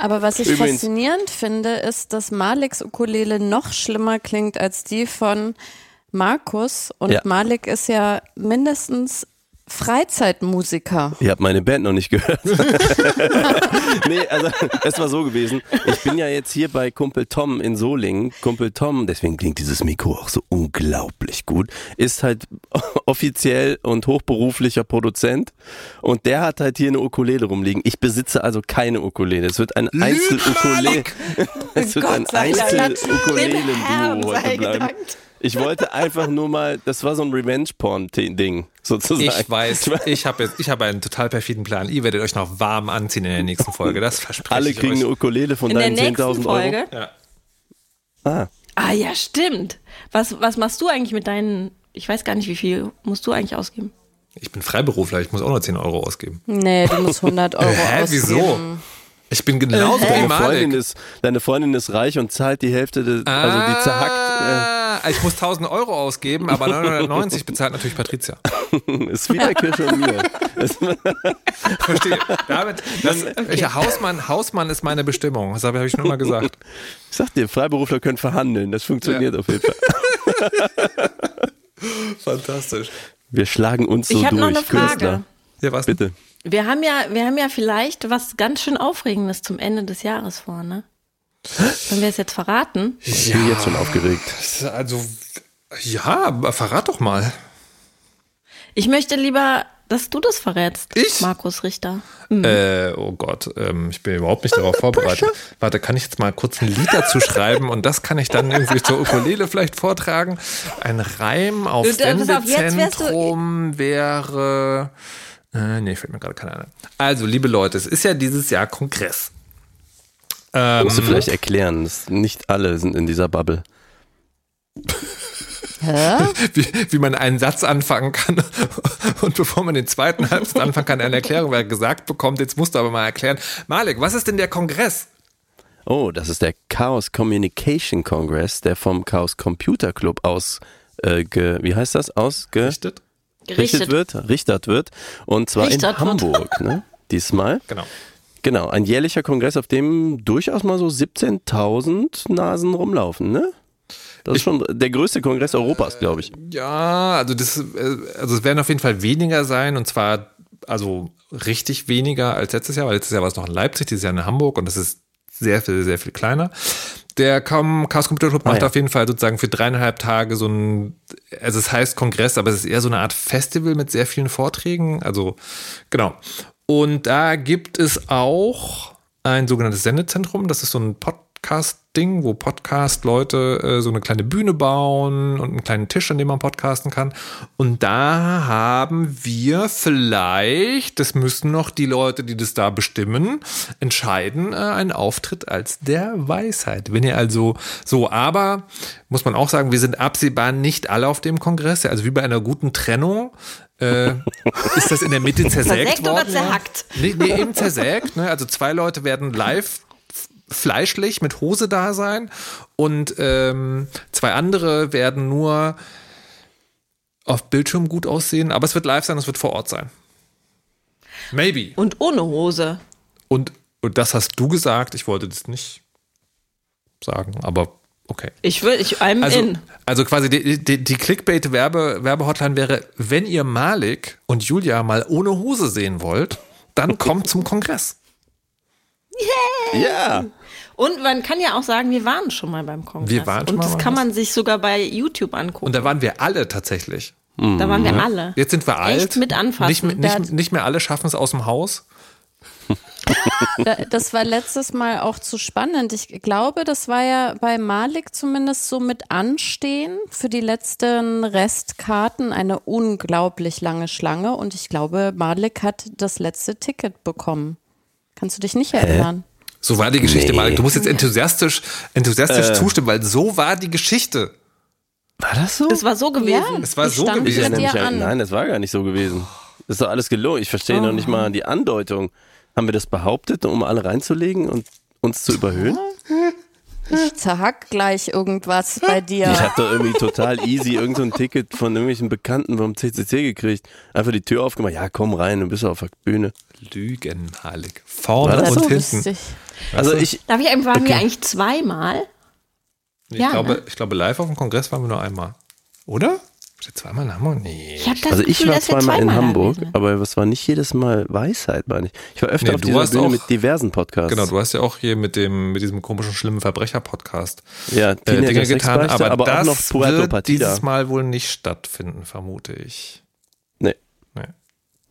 Aber was ich Übrigens- faszinierend finde, ist, dass Maliks Ukulele noch schlimmer klingt als die von Markus. Und Ja. Malik ist ja mindestens Freizeitmusiker. Ihr habt meine Band noch nicht gehört. nee, also es war so gewesen. Ich bin ja jetzt hier bei Kumpel Tom in Solingen. Kumpel Tom, deswegen klingt dieses Mikro auch so unglaublich gut, ist halt offiziell und hochberuflicher Produzent und der hat halt hier eine Ukulele rumliegen. Ich besitze also keine Ukulele. Es wird ein Einzel-Ukulele. Es wird ein Gott Herrn Einzel-Ukulelen-Duo heute bleiben. gedankt. Ich wollte einfach nur mal, das war so ein Revenge-Porn-Ding, sozusagen. Ich weiß, ich habe jetzt, ich habe einen total perfiden Plan. Ihr werdet euch noch warm anziehen in der nächsten Folge. Das verspreche Alle ich kriegen euch. eine Ukulele von In der deinen nächsten 10.000 Folge. Euro. Ja. Ah, Ah ja, stimmt. Was, was machst du eigentlich mit deinen, ich weiß gar nicht, wie viel musst du eigentlich ausgeben? Ich bin Freiberufler, ich muss auch nur 10 Euro ausgeben. Nee, du musst 100 Euro Hä, ausgeben. wieso? Ich bin genauso wie deine, Freundin Malik. ist, deine Freundin ist reich und zahlt die Hälfte, des, also die zerhackt. Ah, ich muss 1000 Euro ausgeben, aber 990 bezahlt natürlich Patricia. Äh, ist wie bei Kirsche und mir. Verstehe. Damit, das, welcher Hausmann, Hausmann ist meine Bestimmung. Das habe ich schon immer gesagt. Ich sag dir, Freiberufler können verhandeln. Das funktioniert auf jeden Fall. Fantastisch. Wir schlagen uns so ich habe durch, noch eine Frage. Künstler. Ja, was? Bitte. Wir haben ja, wir haben ja vielleicht was ganz schön Aufregendes zum Ende des Jahres vor, ne? Sollen wir es jetzt verraten? Ich bin jetzt schon aufgeregt. Also, ja, aber verrat doch mal. Ich möchte lieber, dass du das verrätst, Ich? Markus Richter. Äh, oh Gott, ähm, ich bin überhaupt nicht darauf vorbereitet. Warte, kann ich jetzt mal kurz ein Lied dazu schreiben und das kann ich dann irgendwie zur Ukulele vielleicht vortragen? Ein Reim auf Du, pass auf, Sendezentrum wäre. Äh, nee, fällt mir gerade keiner ein. Also, liebe Leute, es ist ja dieses Jahr Kongress. Ähm, Musst du vielleicht erklären, dass nicht alle sind in dieser Bubble. Hä? wie, wie man einen Satz anfangen kann und bevor man den zweiten Satz anfangen kann, eine Erklärung, weil er gesagt bekommt, jetzt musst du aber mal erklären. Malik, was ist denn der Kongress? Oh, das ist der Chaos Communication Congress, der vom Chaos Computer Club aus, äh, ge, wie heißt das, ausgerichtet Gerichtet. wird, richtert wird. Und zwar Richtert in. Hamburg, ne? Diesmal. Genau. Genau, ein jährlicher Kongress, auf dem durchaus mal so 17.000 Nasen rumlaufen, ne? Das ist schon der größte Kongress Europas, glaube ich. Ja, also das, äh, also es werden auf jeden Fall weniger sein und zwar also richtig weniger als letztes Jahr, weil letztes Jahr war es noch in Leipzig, dieses Jahr in Hamburg und das ist sehr viel, sehr viel kleiner. Der Chaos Computer Club Ah, macht ja. auf jeden Fall sozusagen für dreieinhalb Tage so ein, also es heißt Kongress, aber es ist eher so eine Art Festival mit sehr vielen Vorträgen. Also genau. Und da gibt es auch ein sogenanntes Sendezentrum. Das ist so ein Podcast-Ding, wo Podcast-Leute äh, so eine kleine Bühne bauen und einen kleinen Tisch, an dem man podcasten kann. Und da haben wir vielleicht, das müssen noch die Leute, die das da bestimmen, entscheiden, äh, einen Auftritt als der Weisheit. Wenn ihr also so, aber muss man auch sagen, wir sind absehbar nicht alle auf dem Kongress. Also wie bei einer guten Trennung. Äh, ist das in der Mitte zersägt Zersägt oder worden? zerhackt? Nee, nee, eben zersägt. Ne? Also zwei Leute werden live fleischlich mit Hose da sein und ähm, zwei andere werden nur auf Bildschirm gut aussehen, aber es wird live sein, es wird vor Ort sein. Maybe. Und ohne Hose. Und, und das hast du gesagt, ich wollte das nicht sagen, aber okay. Ich will, ich, I'm Also, in. also quasi die, die, die Clickbait-Werbe, Werbehotline wäre, wenn ihr Malik und Julia mal ohne Hose sehen wollt, dann kommt zum Kongress. Ja. Und man kann ja auch sagen, wir waren schon mal beim Kongress. Wir waren schon Und mal das beim kann man sich sogar bei YouTube angucken. Und da waren wir alle tatsächlich. da waren wir alle. Jetzt sind wir alt. Echt mit anfassen. Nicht, nicht, nicht mehr alle schaffen es aus dem Haus. Da- Das war letztes Mal auch zu spannend. Ich glaube, das war ja bei Malik zumindest so mit Anstehen für die letzten Restkarten eine unglaublich lange Schlange und ich glaube, Malik hat das letzte Ticket bekommen. Kannst du dich nicht erinnern? So war die Geschichte, Nee. Malik. Du musst jetzt enthusiastisch, enthusiastisch zustimmen, weil so war die Geschichte. War das so? Es war so gewesen. Es war ich so gewesen. An, nein, das war gar nicht so gewesen. Das ist doch alles gelogen. Ich verstehe noch nicht mal die Andeutung. Haben wir das behauptet, um alle reinzulegen und uns zu überhöhen? Ich zerhack gleich irgendwas bei dir. Ich habe doch irgendwie total easy irgendein so ein Ticket von irgendwelchen Bekannten vom CCC gekriegt. Einfach die Tür aufgemacht. Ja, komm rein, du bist auf der Bühne. Lügen, Malik. Vorne und so hinten. lustig. Also ich, Darf ich waren wir Okay. eigentlich zweimal? Ich, Ja, glaube, ne? ich glaube, live auf dem Kongress waren wir nur einmal. Oder? Der zweimal in Hamburg? Nee. Ich das also ich Gefühl, war dass wir zweimal in Hamburg, gewesen. aber es war nicht jedes Mal Weisheit, meine ich. Ich war öfter Nee, auf du dieser Bühne auch- mit diversen Podcasts. Genau, du hast ja auch hier mit dem, mit diesem komischen, schlimmen Verbrecher-Podcast ja, äh, Dinge getan, Sexbeichte, aber, aber das auch noch Puerto wird Partida. dieses Mal wohl nicht stattfinden, vermute ich. Nee. Nee.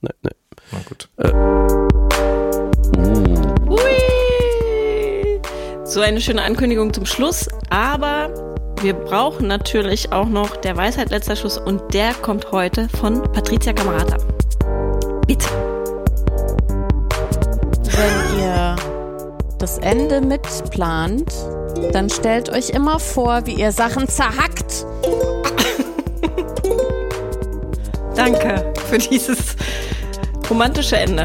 Nee, nee. Na gut. Hui! So eine schöne Ankündigung zum Schluss, aber wir brauchen natürlich auch noch der Weisheit letzter Schluss und der kommt heute von Patricia Camerata. Bitte. Wenn ihr das Ende mitplant, dann stellt euch immer vor, wie ihr Sachen zerhackt. Danke für dieses romantische Ende.